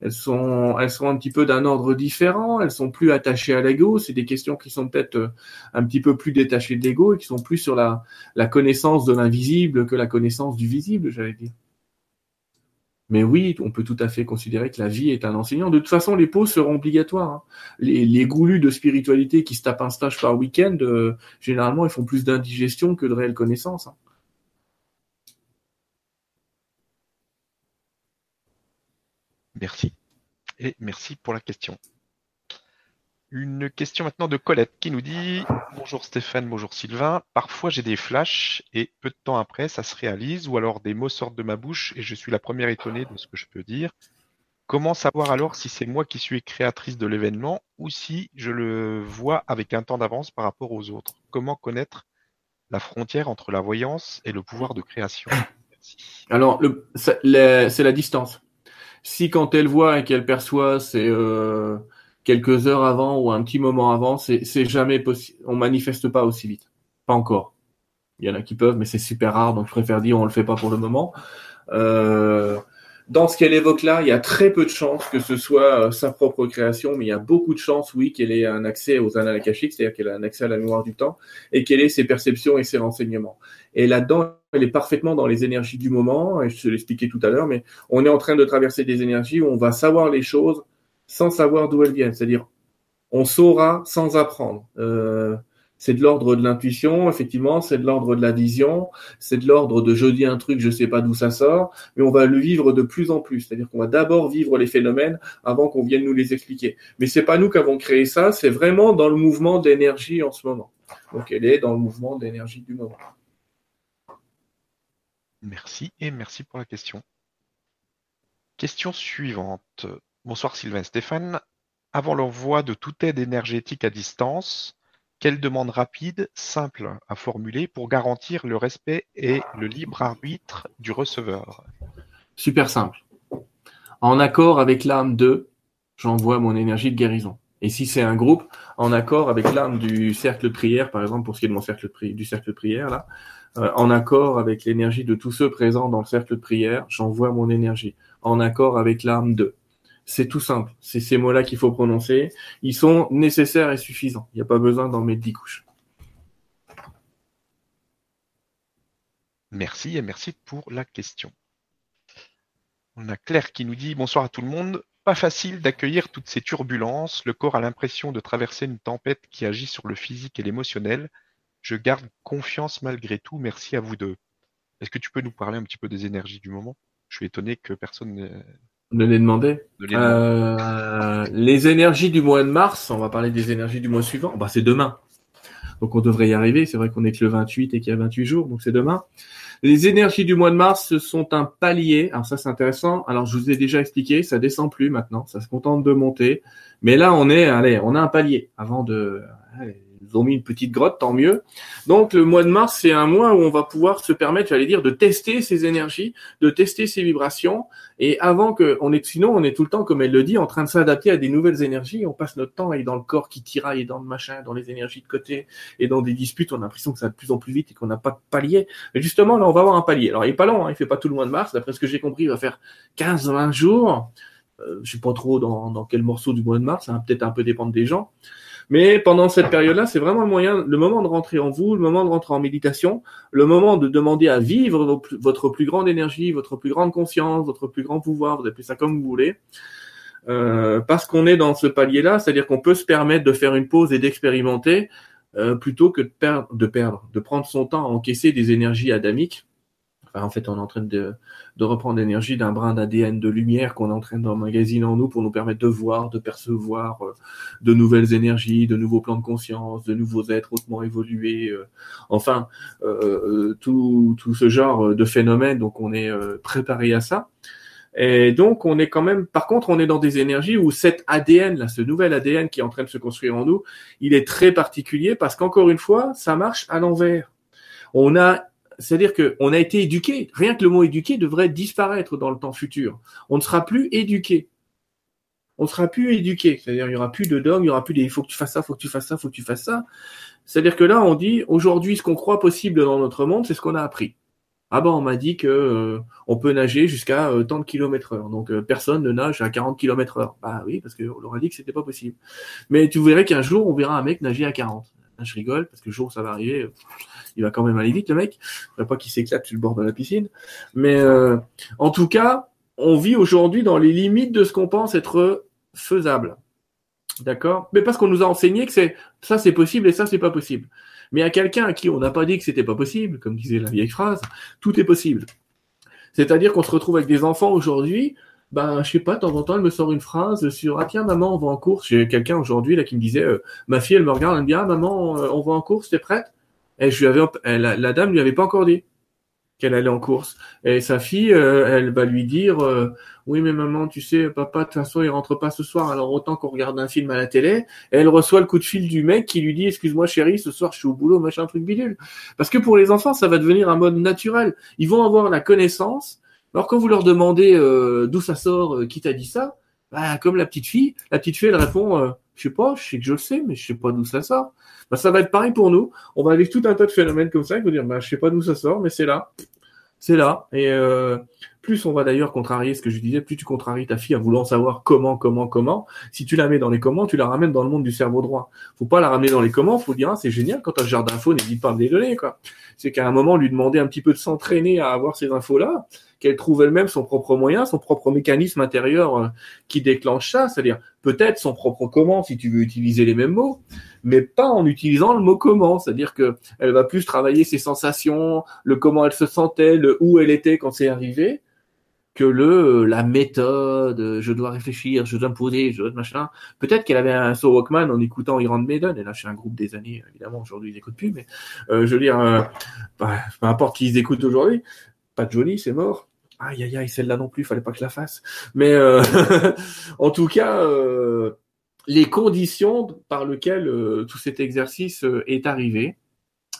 Elles sont, elles sont un petit peu d'un ordre différent. Elles sont plus attachées à l'ego. C'est des questions qui sont peut-être euh, un petit peu plus détachées de l'ego et qui sont plus sur la, la connaissance de l'invisible que la connaissance du visible, j'allais dire. Mais oui, on peut tout à fait considérer que la vie est un enseignant. De toute façon, les pauses seront obligatoires. Hein. Les, les, goulus de spiritualité qui se tapent un stage par week-end, euh, généralement, ils font plus d'indigestion que de réelle connaissance. Hein. Merci. Et merci pour la question. Une question maintenant de Colette qui nous dit Bonjour Stéphane, bonjour Sylvain. Parfois j'ai des flashs et peu de temps après ça se réalise ou alors des mots sortent de ma bouche et je suis la première étonnée de ce que je peux dire. Comment savoir alors si c'est moi qui suis créatrice de l'événement ou si je le vois avec un temps d'avance par rapport aux autres? Comment connaître la frontière entre la voyance et le pouvoir de création? Alors, c'est la distance. Si quand elle voit et qu'elle perçoit, c'est euh, quelques heures avant ou un petit moment avant, c'est jamais possible. On manifeste pas aussi vite. Pas encore. Il y en a qui peuvent, mais c'est super rare, donc je préfère dire on le fait pas pour le moment. Euh, dans ce qu'elle évoque là, il y a très peu de chances que ce soit euh, sa propre création, mais il y a beaucoup de chances, oui, qu'elle ait un accès aux annales akashiques, c'est-à-dire qu'elle a un accès à la mémoire du temps, et qu'elle ait ses perceptions et ses renseignements. Et là-dedans, elle est parfaitement dans les énergies du moment, et je te l'expliquais tout à l'heure, mais on est en train de traverser des énergies où on va savoir les choses sans savoir d'où elles viennent. C'est-à-dire, on saura sans apprendre. Euh, c'est de l'ordre de l'intuition, effectivement, c'est de l'ordre de la vision, c'est de l'ordre de je dis un truc, je sais pas d'où ça sort, mais on va le vivre de plus en plus. C'est-à-dire qu'on va d'abord vivre les phénomènes avant qu'on vienne nous les expliquer. Mais c'est pas nous qui avons créé ça, c'est vraiment dans le mouvement d'énergie en ce moment. Donc elle est dans le mouvement d'énergie du moment. Merci et merci pour la question. Question suivante. Bonsoir Sylvain Stéphane. Avant l'envoi de toute aide énergétique à distance, quelle demande rapide, simple à formuler pour garantir le respect et le libre arbitre du receveur? Super simple. En accord avec l'âme de, j'envoie mon énergie de guérison. Et si c'est un groupe, en accord avec l'âme du cercle de prière, par exemple, pour ce qui est de mon cercle du cercle de prière, là, euh, en accord avec l'énergie de tous ceux présents dans le cercle de prière, j'envoie mon énergie. En accord avec l'âme de. C'est tout simple. C'est ces mots-là qu'il faut prononcer. Ils sont nécessaires et suffisants. Il n'y a pas besoin d'en mettre dix couches. Merci et merci pour la question. On a Claire qui nous dit bonsoir à tout le monde. Pas facile d'accueillir toutes ces turbulences. Le corps a l'impression de traverser une tempête qui agit sur le physique et l'émotionnel. Je garde confiance malgré tout. Merci à vous deux. Est-ce que tu peux nous parler un petit peu des énergies du moment? Je suis étonné que personne ne les demander. Euh, les énergies du mois de mars, on va parler des énergies du mois suivant. Bah, c'est demain. Donc on devrait y arriver. C'est vrai qu'on est que le 28 et qu'il y a 28 jours, donc c'est demain. Les énergies du mois de mars ce sont un palier. Alors ça c'est intéressant. Alors je vous ai déjà expliqué, ça descend plus maintenant, ça se contente de monter. Mais là on est, allez, on a un palier avant de ils ont mis une petite grotte, tant mieux. Donc le mois de mars, c'est un mois où on va pouvoir se permettre, j'allais dire, de tester ces énergies, de tester ces vibrations. Et avant que, on est, sinon, on est tout le temps, comme elle le dit, en train de s'adapter à des nouvelles énergies. On passe notre temps et dans le corps qui tiraille dans le machin, dans les énergies de côté et dans des disputes. On a l'impression que ça va de plus en plus vite et qu'on n'a pas de palier. Mais justement, là, on va avoir un palier. Alors, il est pas long, hein, il fait pas tout le mois de mars. D'après ce que j'ai compris, il va faire 15-20 jours. Euh, je sais pas trop dans, dans quel morceau du mois de mars. Ça va peut-être un peu dépendre des gens. Mais pendant cette période-là, c'est vraiment le moyen, le moment de rentrer en vous, le moment de rentrer en méditation, le moment de demander à vivre votre plus grande énergie, votre plus grande conscience, votre plus grand pouvoir, vous appelez ça comme vous voulez. Euh, parce qu'on est dans ce palier-là, c'est-à-dire qu'on peut se permettre de faire une pause et d'expérimenter euh, plutôt que de perdre, de perdre, de prendre son temps à encaisser des énergies adamiques en fait, on est en train de, reprendre l'énergie d'un brin d'ADN de lumière qu'on est en train d'emmagasiner en nous pour nous permettre de voir, de percevoir euh, de nouvelles énergies, de nouveaux plans de conscience, de nouveaux êtres hautement évolués. Euh, enfin, euh, tout, ce genre de phénomènes. Donc, on est préparé à ça. Et donc, on est quand même, par contre, on est dans des énergies où cet ADN, là, ce nouvel ADN qui est en train de se construire en nous, il est très particulier parce qu'encore une fois, ça marche à l'envers. On a c'est-à-dire qu'on a été éduqué. Rien que le mot éduqué devrait disparaître dans le temps futur. On ne sera plus éduqué. On ne sera plus éduqué. C'est-à-dire, il n'y aura plus de dogme, il n'y aura plus des, il faut que tu fasses ça, il faut que tu fasses ça, il faut que tu fasses ça. C'est-à-dire que là, on dit, aujourd'hui, ce qu'on croit possible dans notre monde, c'est ce qu'on a appris. Ah ben, on m'a dit que euh, on peut nager jusqu'à euh, tant de kilomètres heure. Donc, euh, personne ne nage à 40 kilomètres heure. Bah oui, parce qu'on leur a dit que c'était pas possible. Mais tu verrais qu'un jour, on verra un mec nager à 40. Je rigole, parce que le jour ça va arriver, il va quand même aller vite, le mec. Il pas qu'il s'éclate sur le bord de la piscine. Mais euh, en tout cas, on vit aujourd'hui dans les limites de ce qu'on pense être faisable. D'accord? Mais parce qu'on nous a enseigné que c'est ça c'est possible et ça c'est pas possible. Mais à quelqu'un à qui on n'a pas dit que c'était pas possible, comme disait la vieille phrase, tout est possible. C'est-à-dire qu'on se retrouve avec des enfants aujourd'hui, ben je sais pas, de temps en temps elle me sort une phrase sur ah tiens maman on va en course. J'ai quelqu'un aujourd'hui là qui me disait euh, ma fille elle me regarde elle me dit ah maman euh, on va en course t'es prête? Et je lui avais, la, la, dame lui avait pas encore dit qu'elle allait en course. Et sa fille, euh, elle va lui dire, euh, oui mais maman, tu sais, papa de toute façon il rentre pas ce soir, alors autant qu'on regarde un film à la télé. Et elle reçoit le coup de fil du mec qui lui dit, excuse-moi chérie, ce soir je suis au boulot, machin truc bidule. Parce que pour les enfants, ça va devenir un mode naturel. Ils vont avoir la connaissance. Alors quand vous leur demandez euh, d'où ça sort, qui t'a dit ça, bah, comme la petite fille, la petite fille elle répond, je sais pas, je sais que je le sais, mais je sais pas d'où ça sort. Bah, ça va être pareil pour nous. On va avec tout un tas de phénomènes comme ça, il faut dire, bah, je sais pas d'où ça sort, mais c'est là. C'est là. Et euh, plus on va d'ailleurs contrarier ce que je disais, plus tu contraries ta fille en voulant savoir comment, comment, comment. Si tu la mets dans les comment, tu la ramènes dans le monde du cerveau droit. Faut pas la ramener dans les comment, faut dire, ah, c'est génial, quand tu as ce genre d'infos, n'hésite pas à me les donner, quoi. C'est qu'à un moment, lui demander un petit peu de s'entraîner à avoir ces infos-là, qu'elle trouve elle-même son propre moyen, son propre mécanisme intérieur euh, qui déclenche ça, c'est-à-dire peut-être son propre comment si tu veux utiliser les mêmes mots, mais pas en utilisant le mot comment, c'est-à-dire que elle va plus travailler ses sensations, le comment elle se sentait, le où elle était quand c'est arrivé, que le euh, la méthode, je dois réfléchir, je dois me poser, je dois machin. Peut-être qu'elle avait un saut Walkman en écoutant Iran Maiden, et là c'est un groupe des années, évidemment aujourd'hui ils n'écoutent plus, mais euh, je veux dire, bah, peu importe qui ils écoutent aujourd'hui, pas Johnny, c'est mort. Aïe aïe aïe, celle-là non plus, fallait pas que je la fasse. Mais euh, en tout cas, euh, les conditions par lesquelles euh, tout cet exercice est arrivé,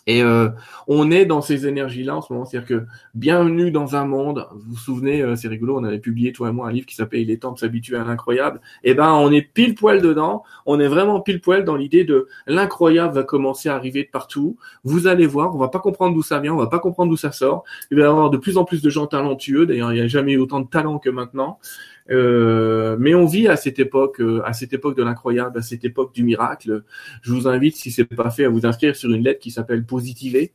et euh, on est dans ces énergies-là en ce moment. C'est-à-dire que bienvenue dans un monde. Vous vous souvenez, euh, c'est rigolo, on avait publié toi et moi un livre qui s'appelle Il est temps de s'habituer à l'incroyable. Et eh ben, on est pile poil dedans. On est vraiment pile poil dans l'idée de l'incroyable va commencer à arriver de partout. Vous allez voir, on va pas comprendre d'où ça vient, on va pas comprendre d'où ça sort. Il va y avoir de plus en plus de gens talentueux. D'ailleurs, il n'y a jamais eu autant de talent que maintenant. Euh, mais on vit à cette époque, euh, à cette époque de l'incroyable, à cette époque du miracle. Je vous invite, si c'est pas fait, à vous inscrire sur une lettre qui s'appelle Positiver,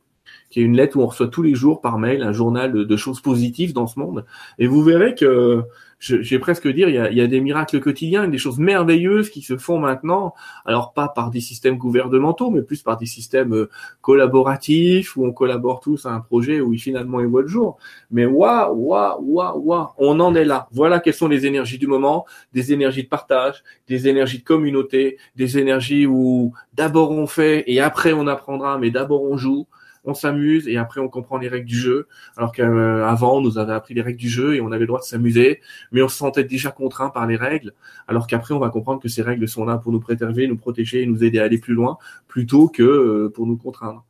qui est une lettre où on reçoit tous les jours par mail un journal de choses positives dans ce monde. Et vous verrez que j'ai presque dire, il y, a, il y a, des miracles quotidiens, des choses merveilleuses qui se font maintenant. Alors pas par des systèmes gouvernementaux, mais plus par des systèmes euh, collaboratifs où on collabore tous à un projet où finalement il voit le jour. Mais waouh, waouh, waouh, waouh, on en est là. Voilà quelles sont les énergies du moment, des énergies de partage, des énergies de communauté, des énergies où d'abord on fait et après on apprendra, mais d'abord on joue on s'amuse et après on comprend les règles du jeu. Alors qu'avant, on nous avait appris les règles du jeu et on avait le droit de s'amuser, mais on se sentait déjà contraint par les règles. Alors qu'après, on va comprendre que ces règles sont là pour nous préserver, nous protéger et nous aider à aller plus loin, plutôt que euh, pour nous contraindre.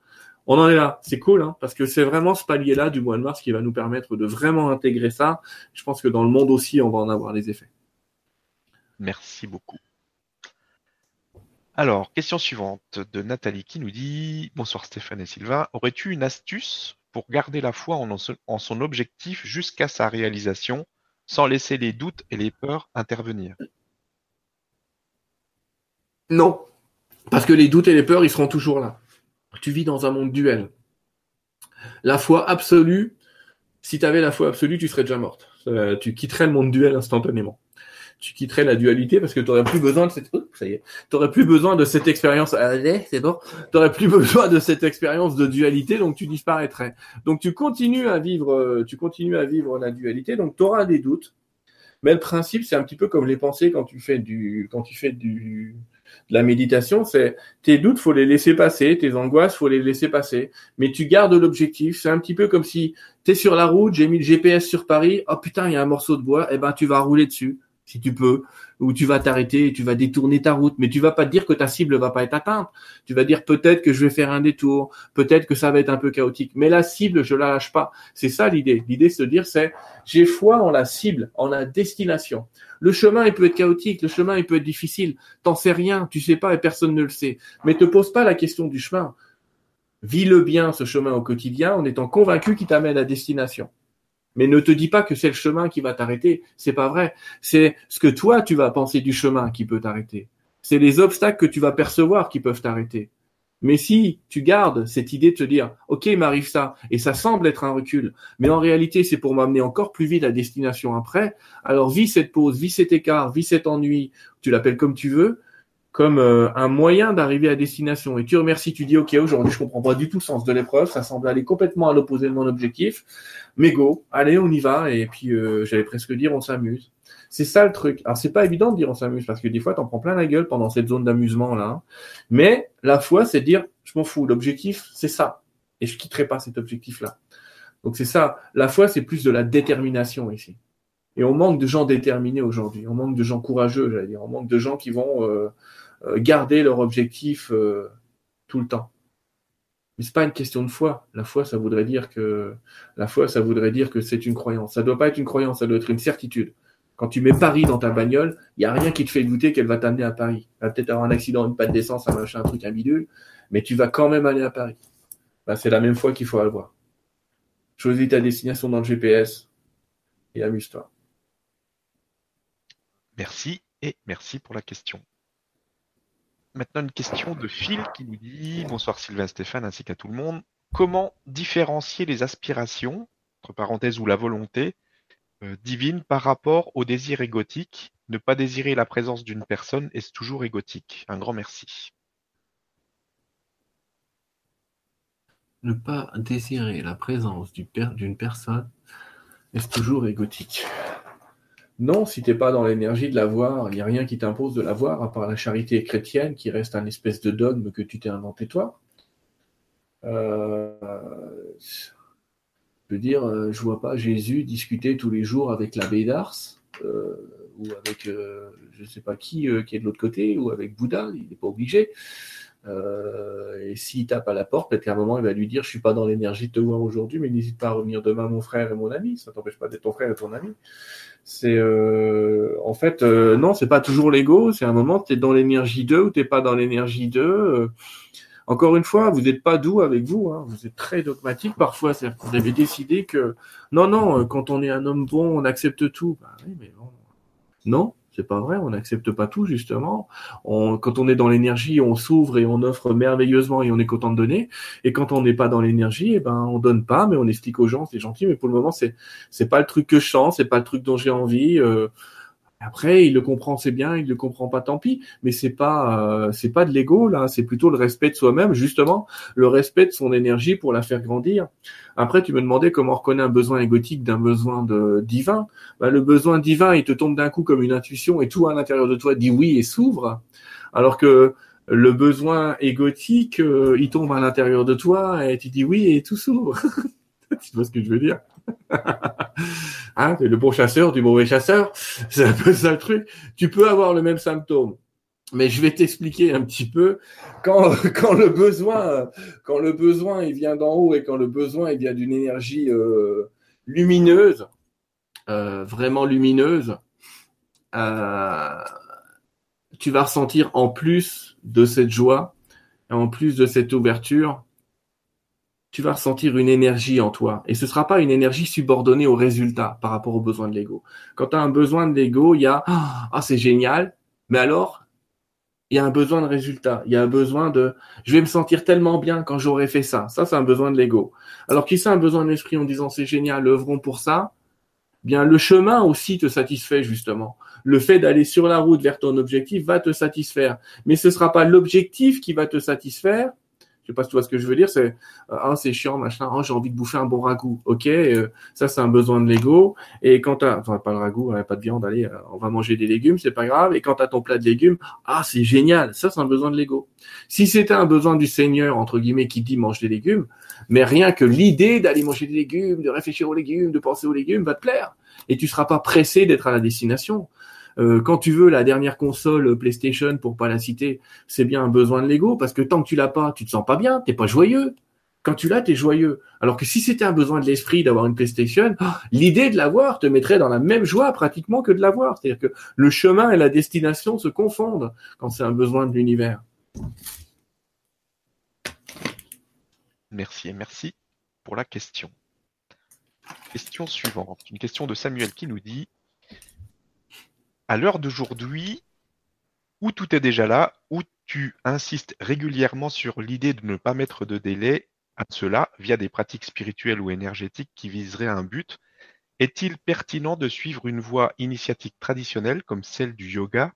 On en est là, c'est cool, hein, parce que c'est vraiment ce palier-là du mois de mars qui va nous permettre de vraiment intégrer ça. Je pense que dans le monde aussi, on va en avoir les effets. Merci beaucoup. Alors, question suivante de Nathalie qui nous dit Bonsoir Stéphane et Sylvain. Aurais-tu une astuce pour garder la foi en, son objectif jusqu'à sa réalisation sans laisser les doutes et les peurs intervenir? Non. Parce que les doutes et les peurs, ils seront toujours là. Tu vis dans un monde duel. La foi absolue, si tu avais la foi absolue, tu serais déjà morte. Euh, tu quitterais le monde duel instantanément tu quitterais la dualité parce que tu n'aurais plus besoin de cette ça y est, t'aurais plus besoin de cette expérience. Allez c'est bon. T'aurais plus besoin de cette expérience de dualité donc tu disparaîtrais. Donc tu continues à vivre euh, tu continues à vivre la dualité donc tu auras des doutes. Mais le principe c'est un petit peu comme les pensées quand tu fais du quand tu fais du de la méditation, c'est tes doutes, faut les laisser passer, tes angoisses, faut les laisser passer, mais tu gardes l'objectif. C'est un petit peu comme si tu es sur la route, j'ai mis le GPS sur Paris, oh putain, il y a un morceau de bois, eh ben tu vas rouler dessus si tu peux, ou tu vas t'arrêter tu vas détourner ta route, mais tu vas pas te dire que ta cible va pas être atteinte. Tu vas dire peut-être que je vais faire un détour, peut-être que ça va être un peu chaotique, mais la cible, je la lâche pas. C'est ça l'idée. L'idée, c'est de dire, c'est j'ai foi en la cible, en la destination. Le chemin, il peut être chaotique, le chemin, il peut être difficile. T'en sais rien, tu sais pas et personne ne le sait. Mais te pose pas la question du chemin. Vis le bien, ce chemin au quotidien, en étant convaincu qu'il t'amène à destination. Mais ne te dis pas que c'est le chemin qui va t'arrêter. C'est pas vrai. C'est ce que toi tu vas penser du chemin qui peut t'arrêter. C'est les obstacles que tu vas percevoir qui peuvent t'arrêter. Mais si tu gardes cette idée de te dire, OK, il m'arrive ça, et ça semble être un recul, mais en réalité, c'est pour m'amener encore plus vite à destination après, alors vis cette pause, vis cet écart, vis cet ennui, tu l'appelles comme tu veux, comme euh, un moyen d'arriver à destination. Et tu remercies, tu dis, OK, aujourd'hui, je comprends pas du tout le sens de l'épreuve, ça semble aller complètement à l'opposé de mon objectif, mais go, allez, on y va, et puis euh, j'allais presque dire, on s'amuse. C'est ça le truc. Alors, c'est pas évident de dire on s'amuse, parce que des fois, t'en prends plein la gueule pendant cette zone d'amusement, là. Mais la foi, c'est dire, je m'en fous, l'objectif, c'est ça. Et je quitterai pas cet objectif-là. Donc, c'est ça. La foi, c'est plus de la détermination ici. Et on manque de gens déterminés aujourd'hui. On manque de gens courageux, j'allais dire. On manque de gens qui vont euh, garder leur objectif euh, tout le temps. Mais c'est pas une question de foi. La foi, ça voudrait dire que c'est une croyance. Ça doit pas être une croyance, ça doit être une certitude. Quand tu mets Paris dans ta bagnole, il y a rien qui te fait douter qu'elle va t'amener à Paris. Elle va peut-être avoir un accident, une panne d'essence, un machin, un truc, un mais tu vas quand même aller à Paris. Ben, c'est la même foi qu'il faut avoir. Choisis ta destination dans le GPS. et amuse-toi. Merci et merci pour la question. Maintenant, une question de Phil qui nous dit Bonsoir Sylvain Stéphane ainsi qu'à tout le monde. Comment différencier les aspirations, entre parenthèses ou la volonté, euh, divine par rapport au désir égotique? Ne pas désirer la présence d'une personne est toujours égotique? Un grand merci. Ne pas désirer la présence d'une personne est toujours égotique? Non, si t'es pas dans l'énergie de l'avoir, il n'y a rien qui t'impose de l'avoir, à part la charité chrétienne qui reste un espèce de dogme que tu t'es inventé toi. Euh, je veux dire, euh, je vois pas Jésus discuter tous les jours avec l'abbé d'Ars, euh, ou avec je ne sais pas qui qui est de l'autre côté, ou avec Bouddha, il n'est pas obligé. Et s'il tape à la porte, peut-être qu'à un moment, il va lui dire, je suis pas dans l'énergie de te voir aujourd'hui, mais n'hésite pas à revenir demain, mon frère et mon ami. Ça t'empêche pas d'être ton frère et ton ami. C'est euh, en fait euh, non, c'est pas toujours l'ego. C'est un moment tu es dans l'énergie 2 ou t'es pas dans l'énergie 2. Euh. encore une fois, vous n'êtes pas doux avec vous. Hein. Vous êtes très dogmatique parfois. Vous avez décidé que non, non, quand on est un homme bon, on accepte tout. Bah, oui, mais bon. Non, c'est pas vrai, on n'accepte pas tout justement. quand on est dans l'énergie, on s'ouvre et on offre merveilleusement et on est content de donner. Et quand on n'est pas dans l'énergie, eh ben on donne pas, mais on explique aux gens, c'est gentil, mais pour le moment c'est c'est pas le truc que je sens, c'est pas le truc dont j'ai envie. Euh, après, il le comprend, c'est bien. Il le comprend pas, tant pis. Mais c'est pas, euh, c'est pas de l'ego là. C'est plutôt le respect de soi-même, justement, le respect de son énergie pour la faire grandir. Après, tu me demandais comment on reconnaît un besoin égotique d'un besoin de divin. Bah, le besoin divin, il te tombe d'un coup comme une intuition et tout à l'intérieur de toi dit oui et s'ouvre. Alors que le besoin égotique, euh, il tombe à l'intérieur de toi et tu dis oui et tout s'ouvre. tu vois ce que je veux dire? hein, le bon chasseur du mauvais chasseur, c'est un peu ça le truc. Tu peux avoir le même symptôme, mais je vais t'expliquer un petit peu quand le besoin quand le vient d'en haut et quand le besoin il vient d'une énergie euh, lumineuse, euh, vraiment lumineuse, euh, tu vas ressentir en plus de cette joie, en plus de cette ouverture, tu vas ressentir une énergie en toi. Et ce sera pas une énergie subordonnée au résultat par rapport aux besoins de l'ego. Quand tu as un besoin de l'ego, il y a ah c'est génial, mais alors il y a un besoin de résultat, il y a un besoin de je vais me sentir tellement bien quand j'aurai fait ça. Ça c'est un besoin de l'ego. Alors qui c'est un besoin de l'esprit en disant c'est génial, œuvrons pour ça? Bien le chemin aussi te satisfait justement. Le fait d'aller sur la route vers ton objectif va te satisfaire, mais ce sera pas l'objectif qui va te satisfaire, sais pas si tu ce que je veux dire, c'est euh, ah c'est chiant machin, ah, j'ai envie de bouffer un bon ragoût. Ok, euh, ça c'est un besoin de l'ego. Et quand t'as, enfin pas le ragoût, pas de viande, allez, euh, on va manger des légumes, c'est pas grave. Et quand t'as ton plat de légumes, ah c'est génial, ça c'est un besoin de l'ego. Si c'était un besoin du Seigneur entre guillemets qui dit mange des légumes, mais rien que l'idée d'aller manger des légumes, de réfléchir aux légumes, de penser aux légumes va te plaire. Et tu seras pas pressé d'être à la destination. Euh, quand tu veux la dernière console PlayStation, pour pas la citer, c'est bien un besoin de l'ego, parce que tant que tu l'as pas, tu te sens pas bien, t'es pas joyeux. Quand tu l'as, tu es joyeux. Alors que si c'était un besoin de l'esprit d'avoir une PlayStation, ah, l'idée de l'avoir te mettrait dans la même joie pratiquement que de l'avoir. C'est-à-dire que le chemin et la destination se confondent quand c'est un besoin de l'univers. Merci et merci pour la question. Question suivante. Une question de Samuel qui nous dit à l'heure d'aujourd'hui, où tout est déjà là, où tu insistes régulièrement sur l'idée de ne pas mettre de délai à cela via des pratiques spirituelles ou énergétiques qui viseraient un but, est-il pertinent de suivre une voie initiatique traditionnelle comme celle du yoga,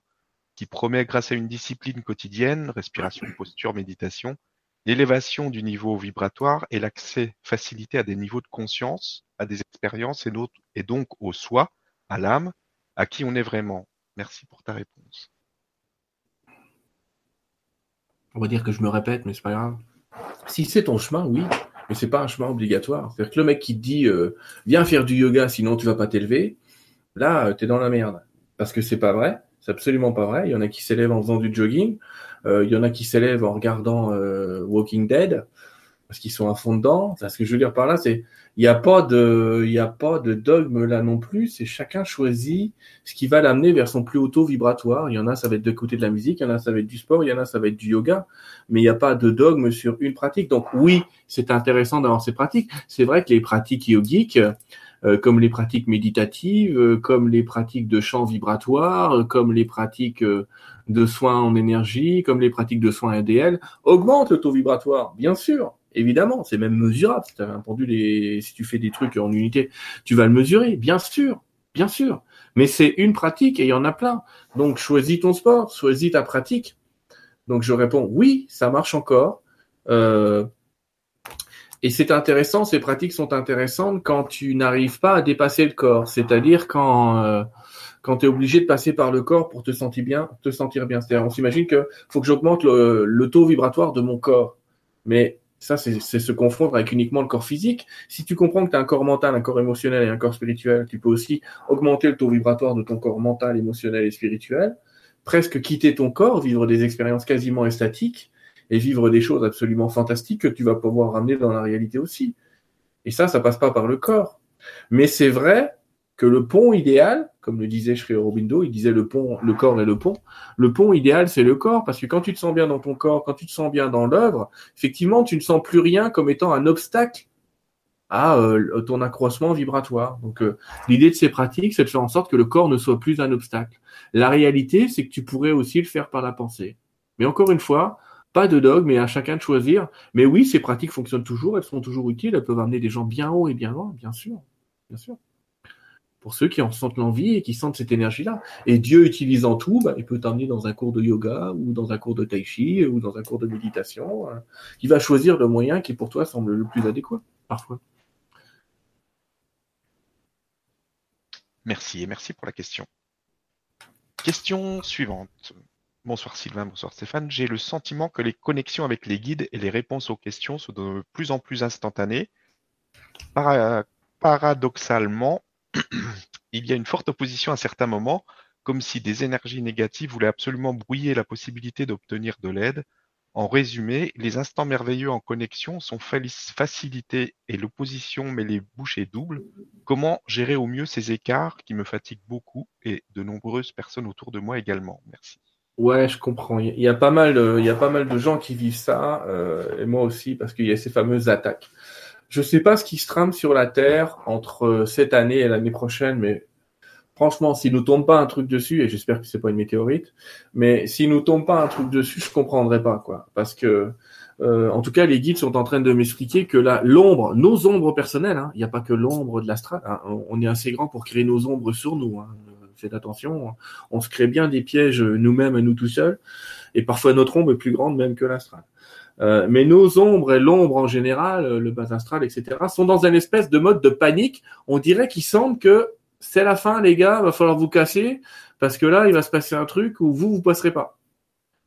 qui promet grâce à une discipline quotidienne, respiration, posture, méditation, l'élévation du niveau vibratoire et l'accès facilité à des niveaux de conscience, à des expériences et donc au soi, à l'âme, à qui on est vraiment. Merci pour ta réponse. On va dire que je me répète, mais c'est pas grave. Si c'est ton chemin, oui, mais c'est pas un chemin obligatoire. C'est-à-dire que le mec qui te dit euh, viens faire du yoga, sinon tu vas pas t'élever, là, tu es dans la merde. Parce que c'est pas vrai, c'est absolument pas vrai. Il y en a qui s'élèvent en faisant du jogging, euh, il y en a qui s'élèvent en regardant euh, Walking Dead, parce qu'ils sont à fond dedans. Ce que je veux dire par là, c'est il n'y a pas de, il a pas de dogme là non plus. C'est chacun choisit ce qui va l'amener vers son plus haut taux vibratoire. Il y en a, ça va être de côté de la musique, il y en a, ça va être du sport, il y en a, ça va être du yoga. Mais il n'y a pas de dogme sur une pratique. Donc oui, c'est intéressant d'avoir ces pratiques. C'est vrai que les pratiques yogiques, euh, comme les pratiques méditatives, euh, comme les pratiques de chant vibratoire, euh, comme les pratiques de soins en énergie, comme les pratiques de soins ADL, augmentent le taux vibratoire, bien sûr. Évidemment, c'est même mesurable. Si, entendu les... si tu fais des trucs en unité, tu vas le mesurer, bien sûr, bien sûr. Mais c'est une pratique et il y en a plein. Donc choisis ton sport, choisis ta pratique. Donc je réponds oui, ça marche encore. Euh, et c'est intéressant, ces pratiques sont intéressantes quand tu n'arrives pas à dépasser le corps, c'est-à-dire quand euh, quand tu es obligé de passer par le corps pour te sentir bien, te sentir bien. C'est-à-dire, on s'imagine que faut que j'augmente le, le, taux vibratoire de mon corps, mais ça c'est se confondre avec uniquement le corps physique. Si tu comprends que tu un corps mental, un corps émotionnel et un corps spirituel, tu peux aussi augmenter le taux vibratoire de ton corps mental, émotionnel et spirituel, presque quitter ton corps, vivre des expériences quasiment estatiques et vivre des choses absolument fantastiques que tu vas pouvoir ramener dans la réalité aussi. Et ça, ça passe pas par le corps. Mais c'est vrai que le pont idéal, comme le disait Sri Aurobindo, il disait le pont, le corps et le pont. Le pont idéal, c'est le corps, parce que quand tu te sens bien dans ton corps, quand tu te sens bien dans l'œuvre, effectivement, tu ne sens plus rien comme étant un obstacle à euh, ton accroissement vibratoire. Donc, euh, l'idée de ces pratiques, c'est de faire en sorte que le corps ne soit plus un obstacle. La réalité, c'est que tu pourrais aussi le faire par la pensée. Mais encore une fois, pas de dogme, mais à chacun de choisir. Mais oui, ces pratiques fonctionnent toujours, elles sont toujours utiles, elles peuvent amener des gens bien haut et bien loin, bien sûr. Bien sûr. Pour ceux qui en sentent l'envie et qui sentent cette énergie-là. Et Dieu utilisant tout, bah, il peut t'emmener dans un cours de yoga ou dans un cours de tai chi ou dans un cours de méditation. Hein. Il va choisir le moyen qui pour toi semble le plus adéquat, parfois. Merci et merci pour la question. Question suivante. Bonsoir Sylvain, bonsoir Stéphane. J'ai le sentiment que les connexions avec les guides et les réponses aux questions sont de plus en plus instantanées. paradoxalement, il y a une forte opposition à certains moments, comme si des énergies négatives voulaient absolument brouiller la possibilité d'obtenir de l'aide. En résumé, les instants merveilleux en connexion sont facilités et l'opposition met les bouchées doubles. Comment gérer au mieux ces écarts qui me fatiguent beaucoup et de nombreuses personnes autour de moi également? Merci. Ouais, je comprends. Il y a pas mal, de, gens qui vivent ça, euh, et moi aussi, parce qu'il y a ces fameuses attaques. Je sais pas ce qui se trame sur la Terre entre euh, cette année et l'année prochaine, mais franchement, s'il nous tombe pas un truc dessus, et j'espère que c'est pas une météorite, mais s'il nous tombe pas un truc dessus, je comprendrai pas, quoi. Parce que, euh, en tout cas, les guides sont en train de m'expliquer que là, l'ombre, nos ombres personnelles, hein, il n'y a pas que l'ombre de l'astral, hein, on est assez grand pour créer nos ombres sur nous. Hein faites attention, on se crée bien des pièges nous-mêmes à nous tout seuls, et parfois notre ombre est plus grande même que l'astral. Euh, mais nos ombres et l'ombre en général, le bas astral, etc., sont dans une espèce de mode de panique. On dirait qu'ils sentent que c'est la fin, les gars, va falloir vous casser, parce que là, il va se passer un truc où vous, vous passerez pas.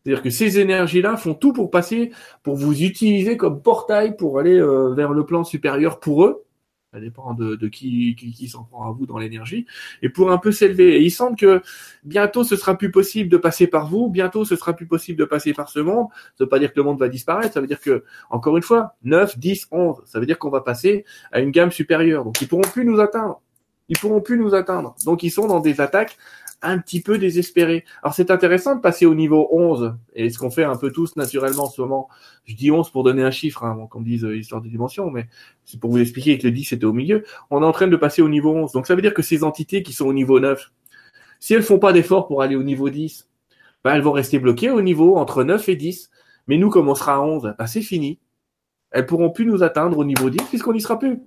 C'est-à-dire que ces énergies-là font tout pour passer, pour vous utiliser comme portail pour aller euh, vers le plan supérieur pour eux. Ça dépend de, qui, qui, s'en prend à vous dans l'énergie. Et pour un peu s'élever. Il semble que bientôt ce sera plus possible de passer par vous, bientôt ce sera plus possible de passer par ce monde. Ça veut pas dire que le monde va disparaître, ça veut dire que, encore une fois, 9, 10, 11, ça veut dire qu'on va passer à une gamme supérieure. Donc ils pourront plus nous atteindre. Ils pourront plus nous atteindre. Donc ils sont dans des attaques un petit peu désespéré. Alors c'est intéressant de passer au niveau 11, et ce qu'on fait un peu tous naturellement en ce moment. Je dis 11 pour donner un chiffre, hein, qu'on dise euh, histoire de dimension, mais c'est pour vous expliquer que le 10 était au milieu. On est en train de passer au niveau 11. Donc ça veut dire que ces entités qui sont au niveau 9, si elles font pas d'efforts pour aller au niveau 10, bah, elles vont rester bloquées au niveau entre 9 et 10. Mais nous, comme on sera à 11, bah, c'est fini. Elles pourront plus nous atteindre au niveau 10 puisqu'on n'y sera plus.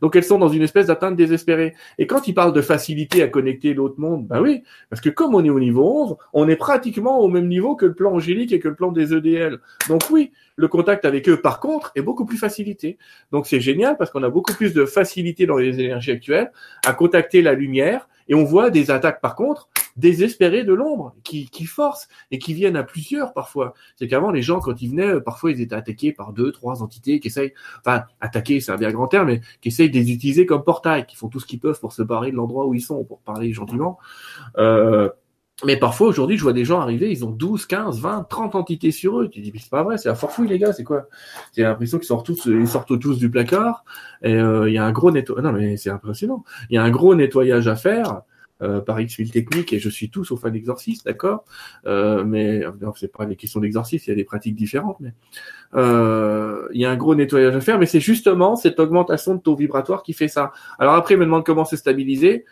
Donc elles sont dans une espèce d'atteinte désespérée. Et quand il parle de facilité à connecter l'autre monde, ben oui, parce que comme on est au niveau 11, on est pratiquement au même niveau que le plan angélique et que le plan des EDL. Donc oui, le contact avec eux, par contre, est beaucoup plus facilité. Donc c'est génial parce qu'on a beaucoup plus de facilité dans les énergies actuelles à contacter la lumière et on voit des attaques, par contre, désespérés de l'ombre, qui, qui forcent et qui viennent à plusieurs parfois. C'est qu'avant, les gens, quand ils venaient, parfois, ils étaient attaqués par deux, trois entités qui essayent, enfin, attaquer, c'est un bien grand terme, mais qui essayent de les utiliser comme portail, qui font tout ce qu'ils peuvent pour se barrer de l'endroit où ils sont, pour parler gentiment. Euh, mais parfois, aujourd'hui, je vois des gens arriver, ils ont 12, 15, 20, 30 entités sur eux. Tu dis, mais c'est pas vrai, c'est la forfouille, les gars, c'est quoi? J'ai l'impression qu'ils sortent tous, ils sortent tous du placard, et euh, il y a un gros nettoyage, non, mais c'est impressionnant. Il y a un gros nettoyage à faire, euh, par X mille techniques et je suis tout sauf un exorciste, d'accord? Euh, Mais c'est pas des questions d'exorcisme, il y a des pratiques différentes, mais euh, il y a un gros nettoyage à faire. Mais c'est justement cette augmentation de taux vibratoire qui fait ça. Alors après, il me demande comment se stabiliser.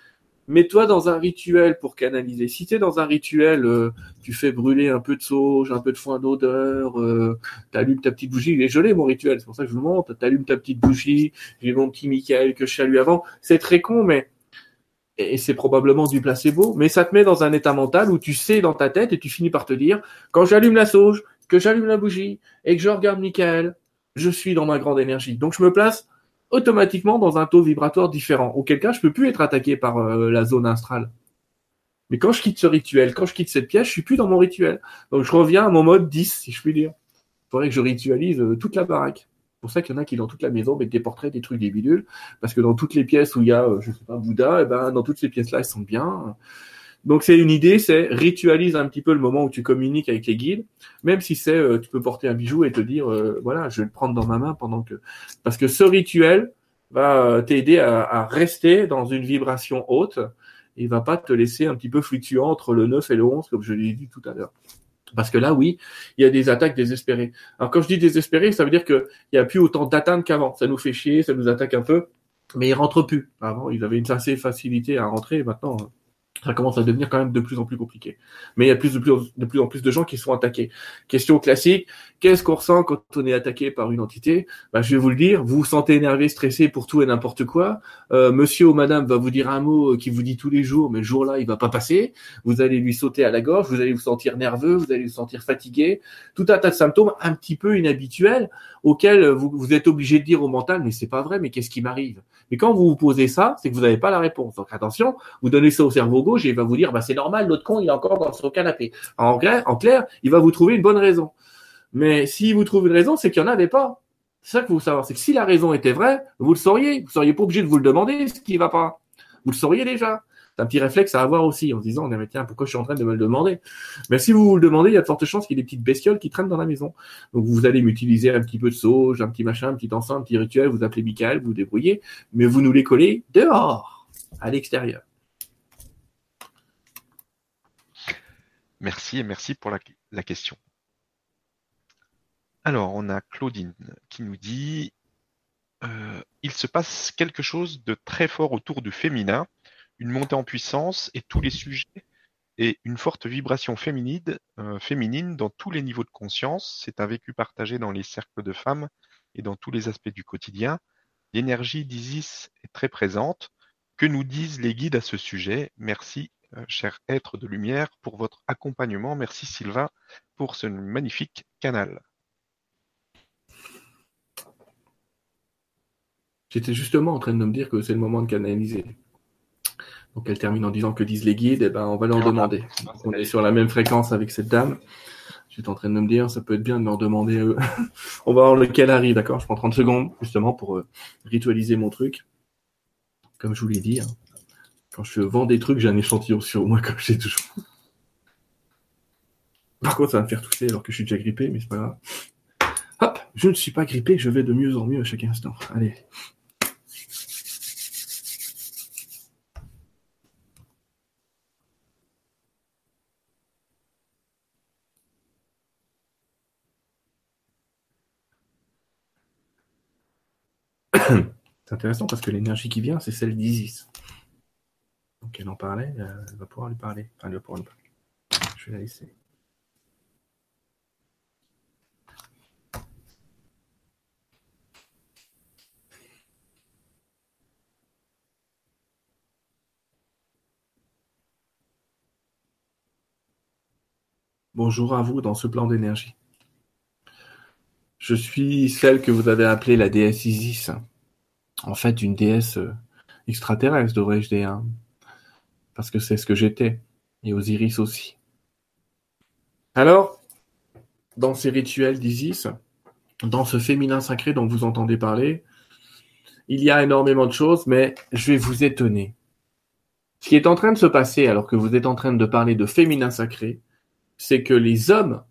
Mets-toi dans un rituel pour canaliser. Si tu es dans un rituel, euh, tu fais brûler un peu de sauge, un peu de foin d'odeur, euh, tu allumes ta petite bougie. Il est gelé mon rituel, c'est pour ça que je vous montre. Tu allumes ta petite bougie, j'ai mon petit Michael que je salue avant. C'est très con, mais et c'est probablement du placebo, mais ça te met dans un état mental où tu sais dans ta tête et tu finis par te dire, quand j'allume la sauge, que j'allume la bougie et que je regarde Michael, je suis dans ma grande énergie. Donc je me place automatiquement dans un taux vibratoire différent. Auquel cas, je peux plus être attaqué par euh, la zone astrale. Mais quand je quitte ce rituel, quand je quitte cette pièce, je suis plus dans mon rituel. Donc je reviens à mon mode 10, si je puis dire. Il faudrait que je ritualise euh, toute la baraque pour ça qu'il y en a qui dans toute la maison mettent des portraits, des trucs, des bidules, parce que dans toutes les pièces où il y a, euh, je sais pas, Bouddha, et eh ben dans toutes ces pièces-là, ils sont bien. Donc c'est une idée, c'est ritualise un petit peu le moment où tu communiques avec les guides, même si c'est, euh, tu peux porter un bijou et te dire, euh, voilà, je vais le prendre dans ma main pendant que, parce que ce rituel va t'aider à, rester dans une vibration haute, et va pas te laisser un petit peu fluctuant entre le 9 et le 11, comme je l'ai dit tout à l'heure. Parce que là, oui, il y a des attaques désespérées. Alors quand je dis désespérées, ça veut dire qu'il n'y a plus autant d'atteintes qu'avant. Ça nous fait chier, ça nous attaque un peu, mais ils rentrent plus. Avant, ils avaient une assez facilité à rentrer. Maintenant, ça commence à devenir quand même de plus en plus compliqué. Mais il y a plus de, plus, de plus en plus de gens qui sont attaqués. Question classique, qu'est-ce qu'on ressent quand on est attaqué par une entité? Bah, Je vais vous le dire, vous vous sentez énervé, stressé pour tout et n'importe quoi. Euh, monsieur ou madame va vous dire un mot qui vous dit tous les jours, mais le jour-là, il va pas passer. Vous allez lui sauter à la gorge, vous allez vous sentir nerveux, vous allez vous sentir fatigué. Tout un tas de symptômes un petit peu inhabituels auxquels vous, vous êtes obligé de dire au mental, mais c'est pas vrai, mais qu'est-ce qui m'arrive? Mais quand vous vous posez ça, c'est que vous n'avez pas la réponse. Donc attention, vous donnez ça au cerveau gauche et il va vous dire, bah, c'est normal, l'autre con, il est encore dans son canapé. En clair, en clair, il va vous trouver une bonne raison. Mais s'il vous trouve une raison, c'est qu'il n'y en avait pas. C'est ça que vous savoir. C'est que si la raison était vraie, vous le sauriez. Vous seriez pas obligé de vous le demander ce qui va pas. Vous le sauriez déjà. C'est un petit réflexe à avoir aussi en se disant, mais tiens, pourquoi je suis en train de me le demander? Mais si vous vous le demandez, il y a de fortes chances qu'il y ait des petites bestioles qui traînent dans la maison. Donc vous allez m'utiliser un petit peu de sauge, un petit machin, un petit encens, un petit rituel, vous appelez Michael, vous vous débrouillez, mais vous nous les collez dehors, à l'extérieur. Merci et merci pour la, question. Alors, on a Claudine qui nous dit euh, Il se passe quelque chose de très fort autour du féminin, une montée en puissance et tous les sujets et une forte vibration féminine, euh, féminine dans tous les niveaux de conscience. C'est un vécu partagé dans les cercles de femmes et dans tous les aspects du quotidien. L'énergie d'Isis est très présente. Que nous disent les guides à ce sujet? Merci cher être de lumière, pour votre accompagnement. Merci Sylvain pour ce magnifique canal. J'étais justement en train de me dire que c'est le moment de canaliser. Donc elle termine en disant que disent les guides, et eh ben on va leur demander. on est sur la même fréquence avec cette dame. J'étais en train de me dire, ça peut être bien de leur demander. on va voir lequel arrive, d'accord? Je prends 30 secondes justement pour euh, ritualiser mon truc. Comme je vous l'ai dit. Hein. Quand je vends des trucs, j'ai un échantillon sur moi, comme j'ai toujours. Par contre, ça va me faire tousser alors que je suis déjà grippé, mais c'est pas grave. Hop, je ne suis pas grippé, je vais de mieux en mieux à chaque instant. Allez. C'est intéressant parce que l'énergie qui vient, c'est celle d'Isis. Donc elle en parlait, euh, elle va pouvoir lui parler. Enfin, elle va pouvoir lui parler. Je vais la laisser. Bonjour à vous dans ce plan d'énergie. Je suis celle que vous avez appelée la déesse Isis. En fait, une déesse euh, extraterrestre, devrais-je dire parce que c'est ce que j'étais, et Osiris aussi. Alors, dans ces rituels d'Isis, dans ce féminin sacré dont vous entendez parler, il y a énormément de choses, mais je vais vous étonner. Ce qui est en train de se passer alors que vous êtes en train de parler de féminin sacré, c'est que les hommes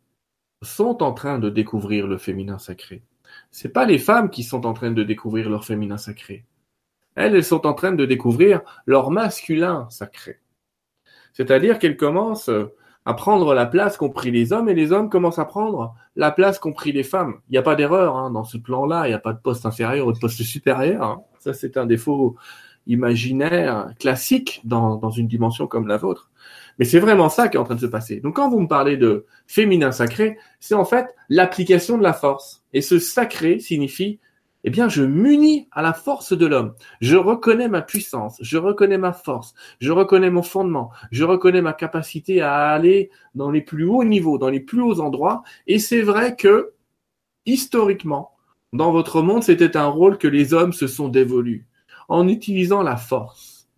sont en train de découvrir le féminin sacré. C'est pas les femmes qui sont en train de découvrir leur féminin sacré. Elles, elles sont en train de découvrir leur masculin sacré. C'est-à-dire qu'elle commence euh, à prendre la place qu'ont pris les hommes et les hommes commencent à prendre la place qu'ont pris les femmes. Il n'y a pas d'erreur hein, dans ce plan-là, il n'y a pas de poste inférieur ou de poste supérieur. Hein. Ça, c'est un défaut imaginaire classique dans, dans une dimension comme la vôtre. Mais c'est vraiment ça qui est en train de se passer. Donc quand vous me parlez de féminin sacré, c'est en fait l'application de la force. Et ce sacré signifie eh bien, je m'unis à la force de l'homme. Je reconnais ma puissance, je reconnais ma force, je reconnais mon fondement, je reconnais ma capacité à aller dans les plus hauts niveaux, dans les plus hauts endroits. Et c'est vrai que, historiquement, dans votre monde, c'était un rôle que les hommes se sont dévolus en utilisant la force.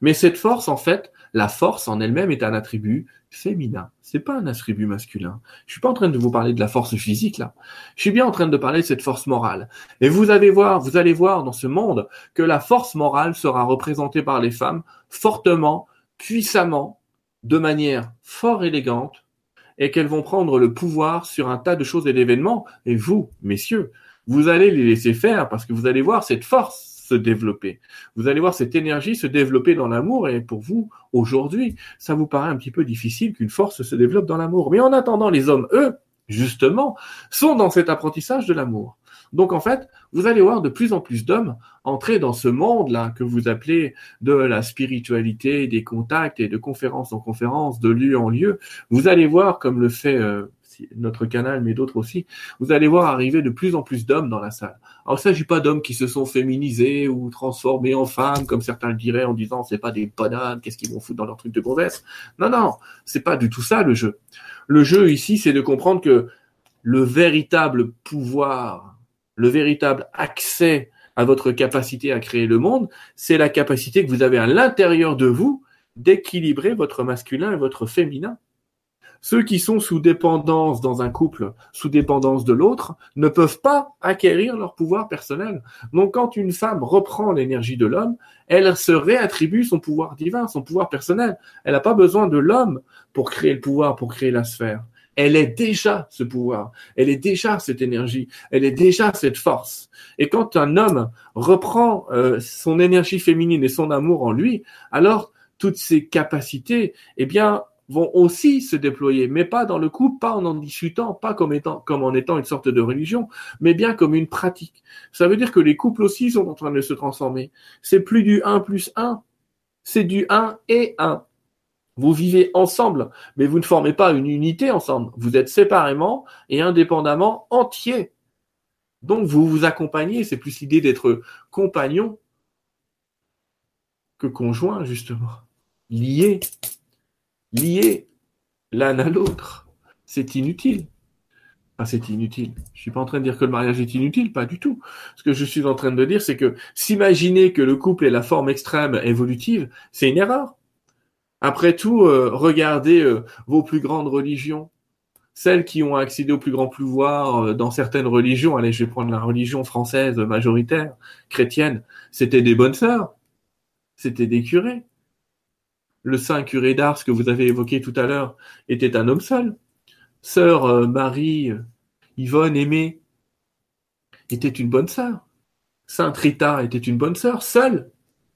Mais cette force, en fait, la force en elle-même est un attribut féminin. C'est pas un attribut masculin. Je suis pas en train de vous parler de la force physique là. Je suis bien en train de parler de cette force morale. Et vous allez voir, vous allez voir dans ce monde que la force morale sera représentée par les femmes fortement, puissamment, de manière fort élégante, et qu'elles vont prendre le pouvoir sur un tas de choses et d'événements. Et vous, messieurs, vous allez les laisser faire parce que vous allez voir cette force se développer. Vous allez voir cette énergie se développer dans l'amour et pour vous, aujourd'hui, ça vous paraît un petit peu difficile qu'une force se développe dans l'amour. Mais en attendant, les hommes, eux, justement, sont dans cet apprentissage de l'amour. Donc en fait, vous allez voir de plus en plus d'hommes entrer dans ce monde-là que vous appelez de la spiritualité, des contacts et de conférence en conférence, de lieu en lieu. Vous allez voir, comme le fait euh, notre canal, mais d'autres aussi, vous allez voir arriver de plus en plus d'hommes dans la salle. Alors, il s'agit pas d'hommes qui se sont féminisés ou transformés en femmes, comme certains le diraient en disant c'est pas des bonhommes, qu'est-ce qu'ils vont foutre dans leur truc de gonzesse. Non, non, c'est pas du tout ça le jeu. Le jeu ici, c'est de comprendre que le véritable pouvoir, le véritable accès à votre capacité à créer le monde, c'est la capacité que vous avez à l'intérieur de vous d'équilibrer votre masculin et votre féminin. Ceux qui sont sous dépendance dans un couple, sous dépendance de l'autre, ne peuvent pas acquérir leur pouvoir personnel. Donc quand une femme reprend l'énergie de l'homme, elle se réattribue son pouvoir divin, son pouvoir personnel. Elle n'a pas besoin de l'homme pour créer le pouvoir, pour créer la sphère. Elle est déjà ce pouvoir, elle est déjà cette énergie, elle est déjà cette force. Et quand un homme reprend euh, son énergie féminine et son amour en lui, alors toutes ses capacités, eh bien, vont aussi se déployer, mais pas dans le couple, pas en en discutant, pas comme, étant, comme en étant une sorte de religion, mais bien comme une pratique. Ça veut dire que les couples aussi sont en train de se transformer. C'est plus du 1 plus 1, c'est du 1 et 1. Vous vivez ensemble, mais vous ne formez pas une unité ensemble. Vous êtes séparément et indépendamment entiers. Donc vous vous accompagnez, c'est plus l'idée d'être compagnon que conjoint, justement. Lié liés l'un à l'autre. C'est inutile. c'est inutile. Je suis pas en train de dire que le mariage est inutile, pas du tout. Ce que je suis en train de dire, c'est que s'imaginer que le couple est la forme extrême évolutive, c'est une erreur. Après tout, euh, regardez euh, vos plus grandes religions. Celles qui ont accédé au plus grand pouvoir euh, dans certaines religions, allez, je vais prendre la religion française majoritaire, chrétienne, c'était des bonnes sœurs, c'était des curés, le saint curé d'Ars que vous avez évoqué tout à l'heure était un homme seul. Sœur euh, Marie euh, Yvonne Aimée était une bonne sœur. Sainte Rita était une bonne sœur, seule.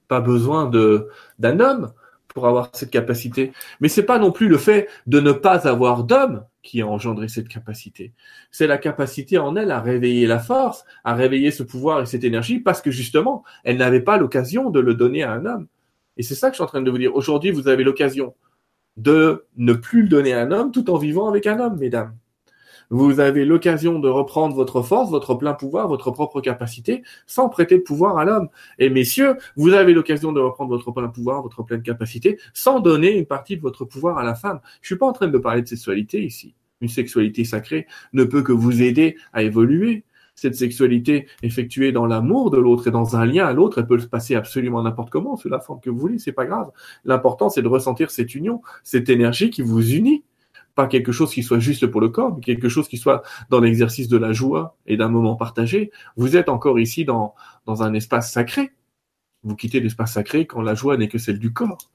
Pas besoin de d'un homme pour avoir cette capacité. Mais c'est pas non plus le fait de ne pas avoir d'homme qui a engendré cette capacité. C'est la capacité en elle à réveiller la force, à réveiller ce pouvoir et cette énergie parce que justement, elle n'avait pas l'occasion de le donner à un homme. Et c'est ça que je suis en train de vous dire. Aujourd'hui, vous avez l'occasion de ne plus le donner à un homme tout en vivant avec un homme, mesdames. Vous avez l'occasion de reprendre votre force, votre plein pouvoir, votre propre capacité, sans prêter de pouvoir à l'homme. Et messieurs, vous avez l'occasion de reprendre votre plein pouvoir, votre pleine capacité, sans donner une partie de votre pouvoir à la femme. Je suis pas en train de parler de sexualité ici. Une sexualité sacrée ne peut que vous aider à évoluer cette sexualité effectuée dans l'amour de l'autre et dans un lien à l'autre, elle peut se passer absolument n'importe comment, sous la forme que vous voulez, c'est pas grave. L'important, c'est de ressentir cette union, cette énergie qui vous unit. Pas quelque chose qui soit juste pour le corps, mais quelque chose qui soit dans l'exercice de la joie et d'un moment partagé. Vous êtes encore ici dans, dans un espace sacré. Vous quittez l'espace sacré quand la joie n'est que celle du corps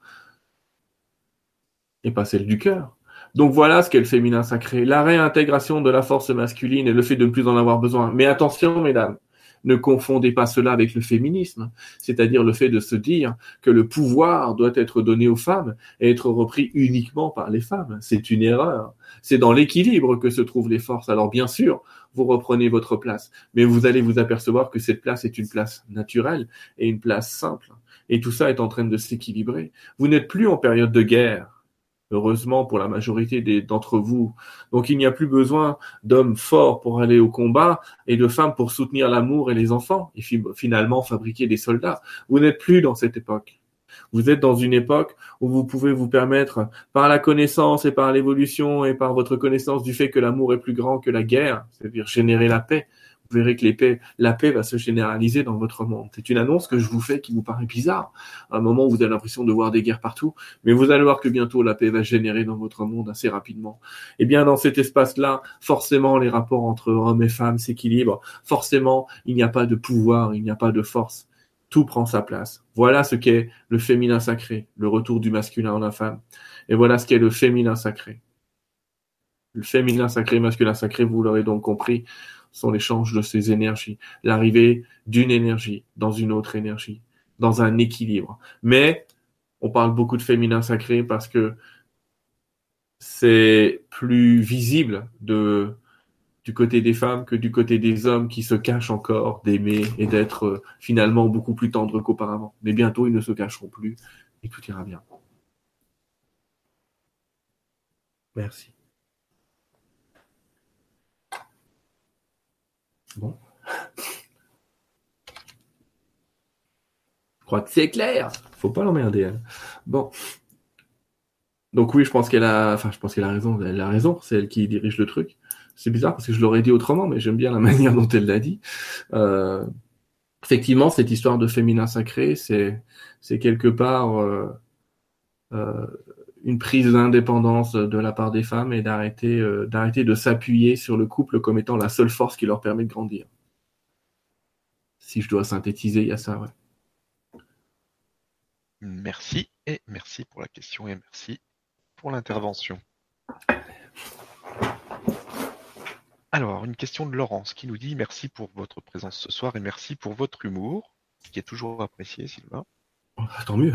et pas celle du cœur. Donc voilà ce qu'est le féminin sacré, la réintégration de la force masculine et le fait de ne plus en avoir besoin. Mais attention, mesdames, ne confondez pas cela avec le féminisme, c'est-à-dire le fait de se dire que le pouvoir doit être donné aux femmes et être repris uniquement par les femmes. C'est une erreur. C'est dans l'équilibre que se trouvent les forces. Alors bien sûr, vous reprenez votre place, mais vous allez vous apercevoir que cette place est une place naturelle et une place simple. Et tout ça est en train de s'équilibrer. Vous n'êtes plus en période de guerre heureusement pour la majorité d'entre vous. Donc il n'y a plus besoin d'hommes forts pour aller au combat et de femmes pour soutenir l'amour et les enfants et finalement fabriquer des soldats. Vous n'êtes plus dans cette époque. Vous êtes dans une époque où vous pouvez vous permettre, par la connaissance et par l'évolution et par votre connaissance du fait que l'amour est plus grand que la guerre, c'est-à-dire générer la paix, vous verrez que la paix va se généraliser dans votre monde. C'est une annonce que je vous fais qui vous paraît bizarre. À un moment où vous avez l'impression de voir des guerres partout, mais vous allez voir que bientôt la paix va générer dans votre monde assez rapidement. Et eh bien, dans cet espace-là, forcément, les rapports entre hommes et femmes s'équilibrent. Forcément, il n'y a pas de pouvoir, il n'y a pas de force. Tout prend sa place. Voilà ce qu'est le féminin sacré, le retour du masculin en la femme. Et voilà ce qu'est le féminin sacré. Le féminin sacré, masculin sacré, vous l'aurez donc compris, sont l'échange de ces énergies, l'arrivée d'une énergie dans une autre énergie, dans un équilibre. Mais on parle beaucoup de féminin sacré parce que c'est plus visible de, du côté des femmes que du côté des hommes qui se cachent encore d'aimer et d'être euh, finalement beaucoup plus tendres qu'auparavant. Mais bientôt, ils ne se cacheront plus et tout ira bien. Merci. Bon. Je crois que c'est clair. Faut pas l'emmerder. Hein. Bon. Donc oui, je pense qu'elle a, enfin, je pense qu'elle a raison. Elle a raison. C'est elle qui dirige le truc. C'est bizarre parce que je l'aurais dit autrement, mais j'aime bien la manière dont elle l'a dit. Euh, effectivement, cette histoire de féminin sacré, c'est, c'est quelque part euh, euh, une prise d'indépendance de la part des femmes et d'arrêter euh, d'arrêter de s'appuyer sur le couple comme étant la seule force qui leur permet de grandir. Si je dois synthétiser, il y a ça, ouais. Merci et merci pour la question et merci pour l'intervention. Alors, une question de Laurence qui nous dit merci pour votre présence ce soir et merci pour votre humour, qui est toujours apprécié, Sylvain. Oh, tant mieux.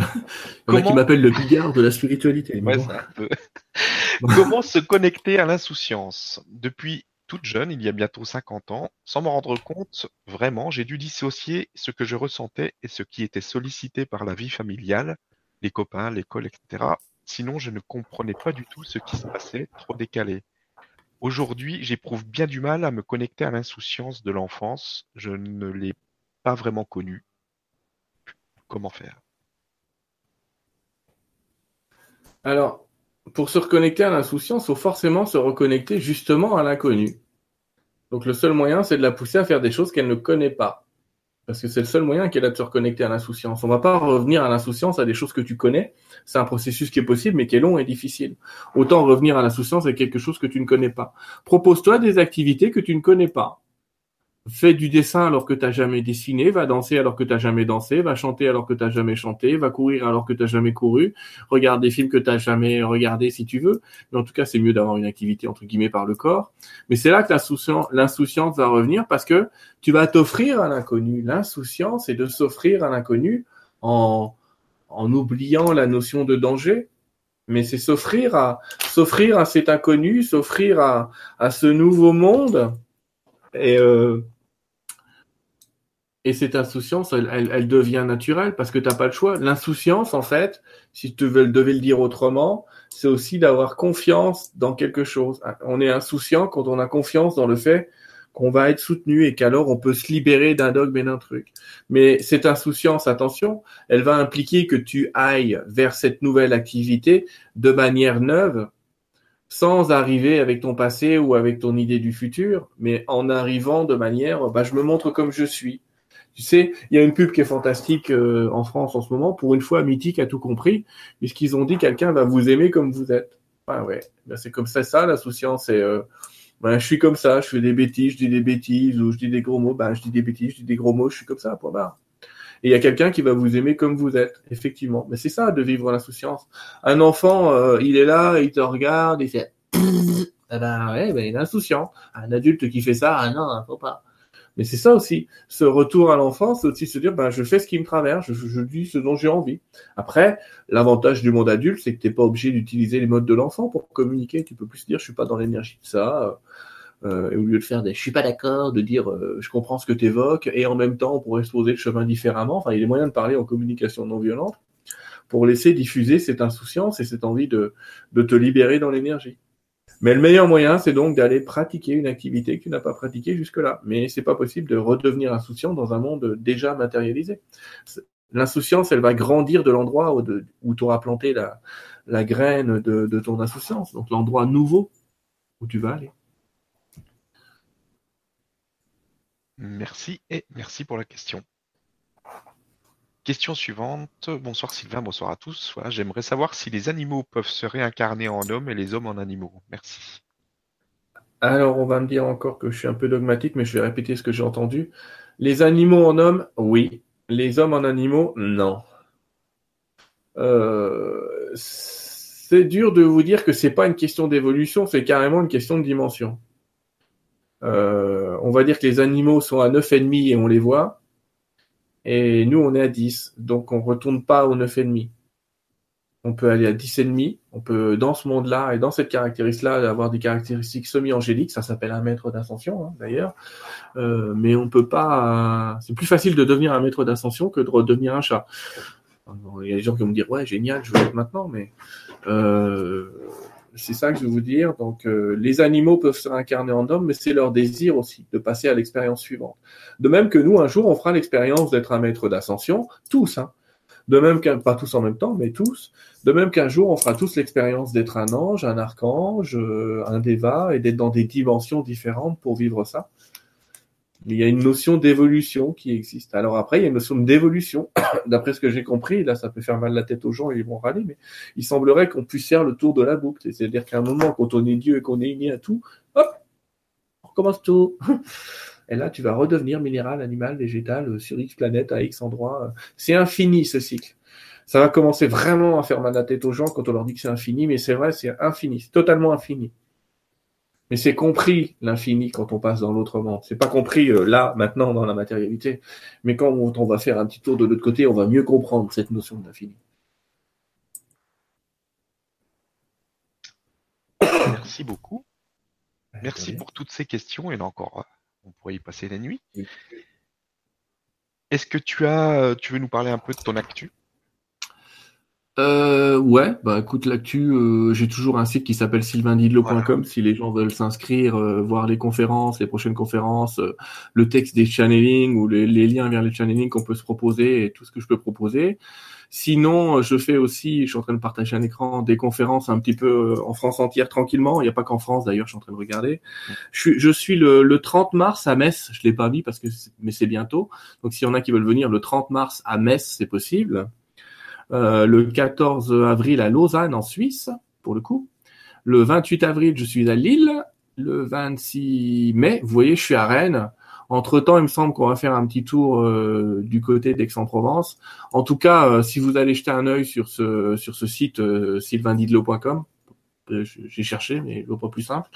Il y en a qui m'appellent le bigard de la spiritualité. Comment se connecter à l'insouciance? Depuis toute jeune, il y a bientôt 50 ans, sans m'en rendre compte, vraiment, j'ai dû dissocier ce que je ressentais et ce qui était sollicité par la vie familiale, les copains, l'école, etc. Sinon, je ne comprenais pas du tout ce qui se passait, trop décalé. Aujourd'hui, j'éprouve bien du mal à me connecter à l'insouciance de l'enfance. Je ne l'ai pas vraiment connue. Comment faire? Alors, pour se reconnecter à l'insouciance, il faut forcément se reconnecter justement à l'inconnu. Donc le seul moyen, c'est de la pousser à faire des choses qu'elle ne connaît pas. Parce que c'est le seul moyen qu'elle a de se reconnecter à l'insouciance. On va pas revenir à l'insouciance à des choses que tu connais. C'est un processus qui est possible, mais qui est long et difficile. Autant revenir à l'insouciance à quelque chose que tu ne connais pas. Propose-toi des activités que tu ne connais pas fais du dessin alors que tu n'as jamais dessiné, va danser alors que tu n'as jamais dansé, va chanter alors que tu n'as jamais chanté, va courir alors que tu n'as jamais couru, regarde des films que tu n'as jamais regardé si tu veux. Mais en tout cas, c'est mieux d'avoir une activité entre guillemets par le corps. Mais c'est là que l'insouciance va revenir parce que tu vas t'offrir à l'inconnu. L'insouciance, c'est de s'offrir à l'inconnu en, en oubliant la notion de danger. Mais c'est s'offrir à s'offrir à cet inconnu, s'offrir à, à ce nouveau monde. Et euh, et cette insouciance, elle, devient naturelle parce que tu n'as pas le choix. L'insouciance, en fait, si tu devais le dire autrement, c'est aussi d'avoir confiance dans quelque chose. On est insouciant quand on a confiance dans le fait qu'on va être soutenu et qu'alors on peut se libérer d'un dogme et d'un truc. Mais cette insouciance, attention, elle va impliquer que tu ailles vers cette nouvelle activité de manière neuve, sans arriver avec ton passé ou avec ton idée du futur, mais en arrivant de manière, bah, je me montre comme je suis. Tu sais, il y a une pub qui est fantastique euh, en France en ce moment. Pour une fois, Mythique a tout compris, puisqu'ils ont dit quelqu'un va vous aimer comme vous êtes. Ah ouais, ben, c'est comme ça, ça, l'insouciance. C'est, euh, ben, je suis comme ça, je fais des bêtises, je dis des bêtises, ou je dis des gros mots, ben, je dis des bêtises, je dis des gros mots, je suis comme ça, point barre. Et il y a quelqu'un qui va vous aimer comme vous êtes, effectivement. Mais c'est ça, de vivre l'insouciance. Un enfant, euh, il est là, il te regarde, il fait... eh ben ouais, ben, il est insouciant. Un adulte qui fait ça, ah non, faut pas. Mais c'est ça aussi, ce retour à l'enfance, c'est aussi se dire, ben, je fais ce qui me traverse, je, dis ce dont j'ai envie. Après, l'avantage du monde adulte, c'est que t'es pas obligé d'utiliser les modes de l'enfant pour communiquer. Tu peux plus dire, je suis pas dans l'énergie de ça. Euh, et au lieu de faire des, je suis pas d'accord, de dire, euh, je comprends ce que tu évoques, et en même temps, on pourrait exposer le chemin différemment. Enfin, il y a moyen de parler en communication non violente pour laisser diffuser cette insouciance et cette envie de, de te libérer dans l'énergie. Mais le meilleur moyen, c'est donc d'aller pratiquer une activité que tu n'as pas pratiquée jusque-là. Mais c'est pas possible de redevenir insouciant dans un monde déjà matérialisé. L'insouciance, elle va grandir de l'endroit où, tu auras planté la, la graine de, de ton insouciance, donc l'endroit nouveau où tu vas aller. Merci et merci pour la question. Question suivante. Bonsoir Sylvain, bonsoir à tous. J'aimerais savoir si les animaux peuvent se réincarner en hommes et les hommes en animaux. Merci. Alors, on va me dire encore que je suis un peu dogmatique, mais je vais répéter ce que j'ai entendu. Les animaux en hommes, oui. Les hommes en animaux, non. Euh, c'est dur de vous dire que c'est pas une question d'évolution, c'est carrément une question de dimension. Euh, on va dire que les animaux sont à 9,5 et on les voit. Et nous, on est à 10. Donc, on retourne pas au 9,5. On peut aller à 10,5. On peut, dans ce monde-là et dans cette caractéristique-là, avoir des caractéristiques semi-angéliques. Ça s'appelle un maître d'ascension, hein, d'ailleurs. Euh, mais on peut pas. C'est plus facile de devenir un maître d'ascension que de redevenir un chat. Il y a des gens qui vont me dire, ouais, génial, je veux être maintenant, mais euh, c'est ça que je veux vous dire. Donc, euh, les animaux peuvent se réincarner en hommes, mais c'est leur désir aussi de passer à l'expérience suivante. De même que nous, un jour, on fera l'expérience d'être un maître d'ascension, tous. Hein. De même qu'un, pas tous en même temps, mais tous. De même qu'un jour, on fera tous l'expérience d'être un ange, un archange, euh, un déva, et d'être dans des dimensions différentes pour vivre ça. Il y a une notion d'évolution qui existe. Alors après, il y a une notion d'évolution. D'après ce que j'ai compris, là, ça peut faire mal la tête aux gens et ils vont râler, mais il semblerait qu'on puisse faire le tour de la boucle. C'est-à-dire qu'à un moment, quand on est Dieu et qu'on est uni à tout, hop, on recommence tout. Et là, tu vas redevenir minéral, animal, végétal, sur X planète, à X endroit. C'est infini, ce cycle. Ça va commencer vraiment à faire mal la tête aux gens quand on leur dit que c'est infini, mais c'est vrai, c'est infini. C'est totalement infini. Mais c'est compris l'infini quand on passe dans l'autre monde. C'est pas compris euh, là, maintenant, dans la matérialité. Mais quand on, va faire un petit tour de l'autre côté, on va mieux comprendre cette notion d'infini. Merci beaucoup. Merci pour toutes ces questions. Et là encore, euh, on pourrait y passer la nuit. Est-ce que tu as, tu veux nous parler un peu de ton actu? Euh, ouais, bah écoute l'actu, euh, j'ai toujours un site qui s'appelle sylvaindidlo.com si les gens veulent s'inscrire, euh, voir les conférences, les prochaines conférences, euh, le texte des channeling ou les, liens vers les channeling qu'on peut se proposer et tout ce que je peux proposer. Sinon, je fais aussi, je suis en train de partager un écran, des conférences un petit peu en France entière tranquillement. Il n'y a pas qu'en France d'ailleurs, je suis en train de regarder. Je suis, je suis le, le 30 mars à Metz, je l'ai pas mis parce que mais c'est bientôt. Donc s'il y en a qui veulent venir le 30 mars à Metz, c'est possible. Euh, le 14 avril à Lausanne en Suisse, pour le coup. Le 28 avril, je suis à Lille. Le 26 mai, vous voyez, je suis à Rennes. Entre temps, il me semble qu'on va faire un petit tour euh, du côté d'Aix-en-Provence. En tout cas, euh, si vous allez jeter un œil sur ce sur ce site euh, sylvaindidlo.com, euh, j'ai cherché, mais le pas plus simple,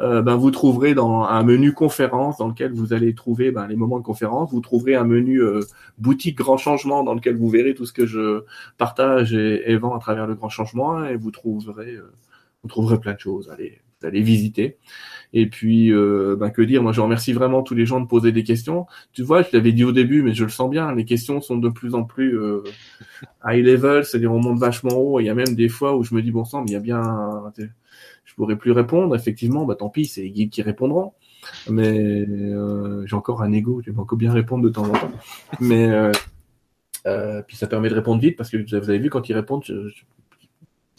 euh, ben, vous trouverez dans un menu conférence dans lequel vous allez trouver ben, les moments de conférence. Vous trouverez un menu euh, boutique grand changement dans lequel vous verrez tout ce que je partage et, et vends à travers le grand changement et vous trouverez, vous trouverez plein de choses. Allez, allez visiter. Et puis, ben, que dire? Moi, je remercie vraiment tous les gens de poser des questions. Tu vois, je l'avais dit au début, mais je le sens bien. Les questions sont de plus en plus euh, high level, c'est-à-dire on monte vachement haut. Il y a même des fois où je me dis bon sang, mais il y a bien, je pourrais plus répondre. Effectivement, bah tant pis, c'est les guides qui répondront. Mais euh, j'ai encore un ego, vais encore bien répondre de temps en temps. Mais puis ça permet de répondre vite parce que vous avez vu quand ils répondent,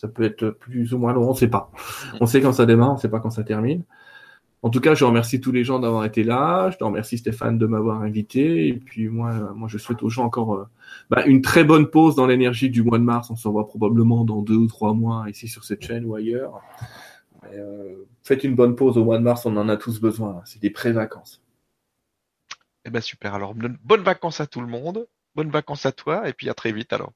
ça peut être plus ou moins long, on sait pas. On sait quand ça démarre, on sait pas quand ça termine. En tout cas, je remercie tous les gens d'avoir été là. Je te remercie Stéphane de m'avoir invité. Et puis moi, moi, je souhaite aux gens encore euh, bah, une très bonne pause dans l'énergie du mois de mars. On se revoit probablement dans deux ou trois mois ici sur cette chaîne ou ailleurs. Euh, faites une bonne pause au mois de mars. On en a tous besoin. C'est des pré-vacances. Eh ben super. Alors bonnes vacances à tout le monde. Bonnes vacances à toi. Et puis à très vite alors.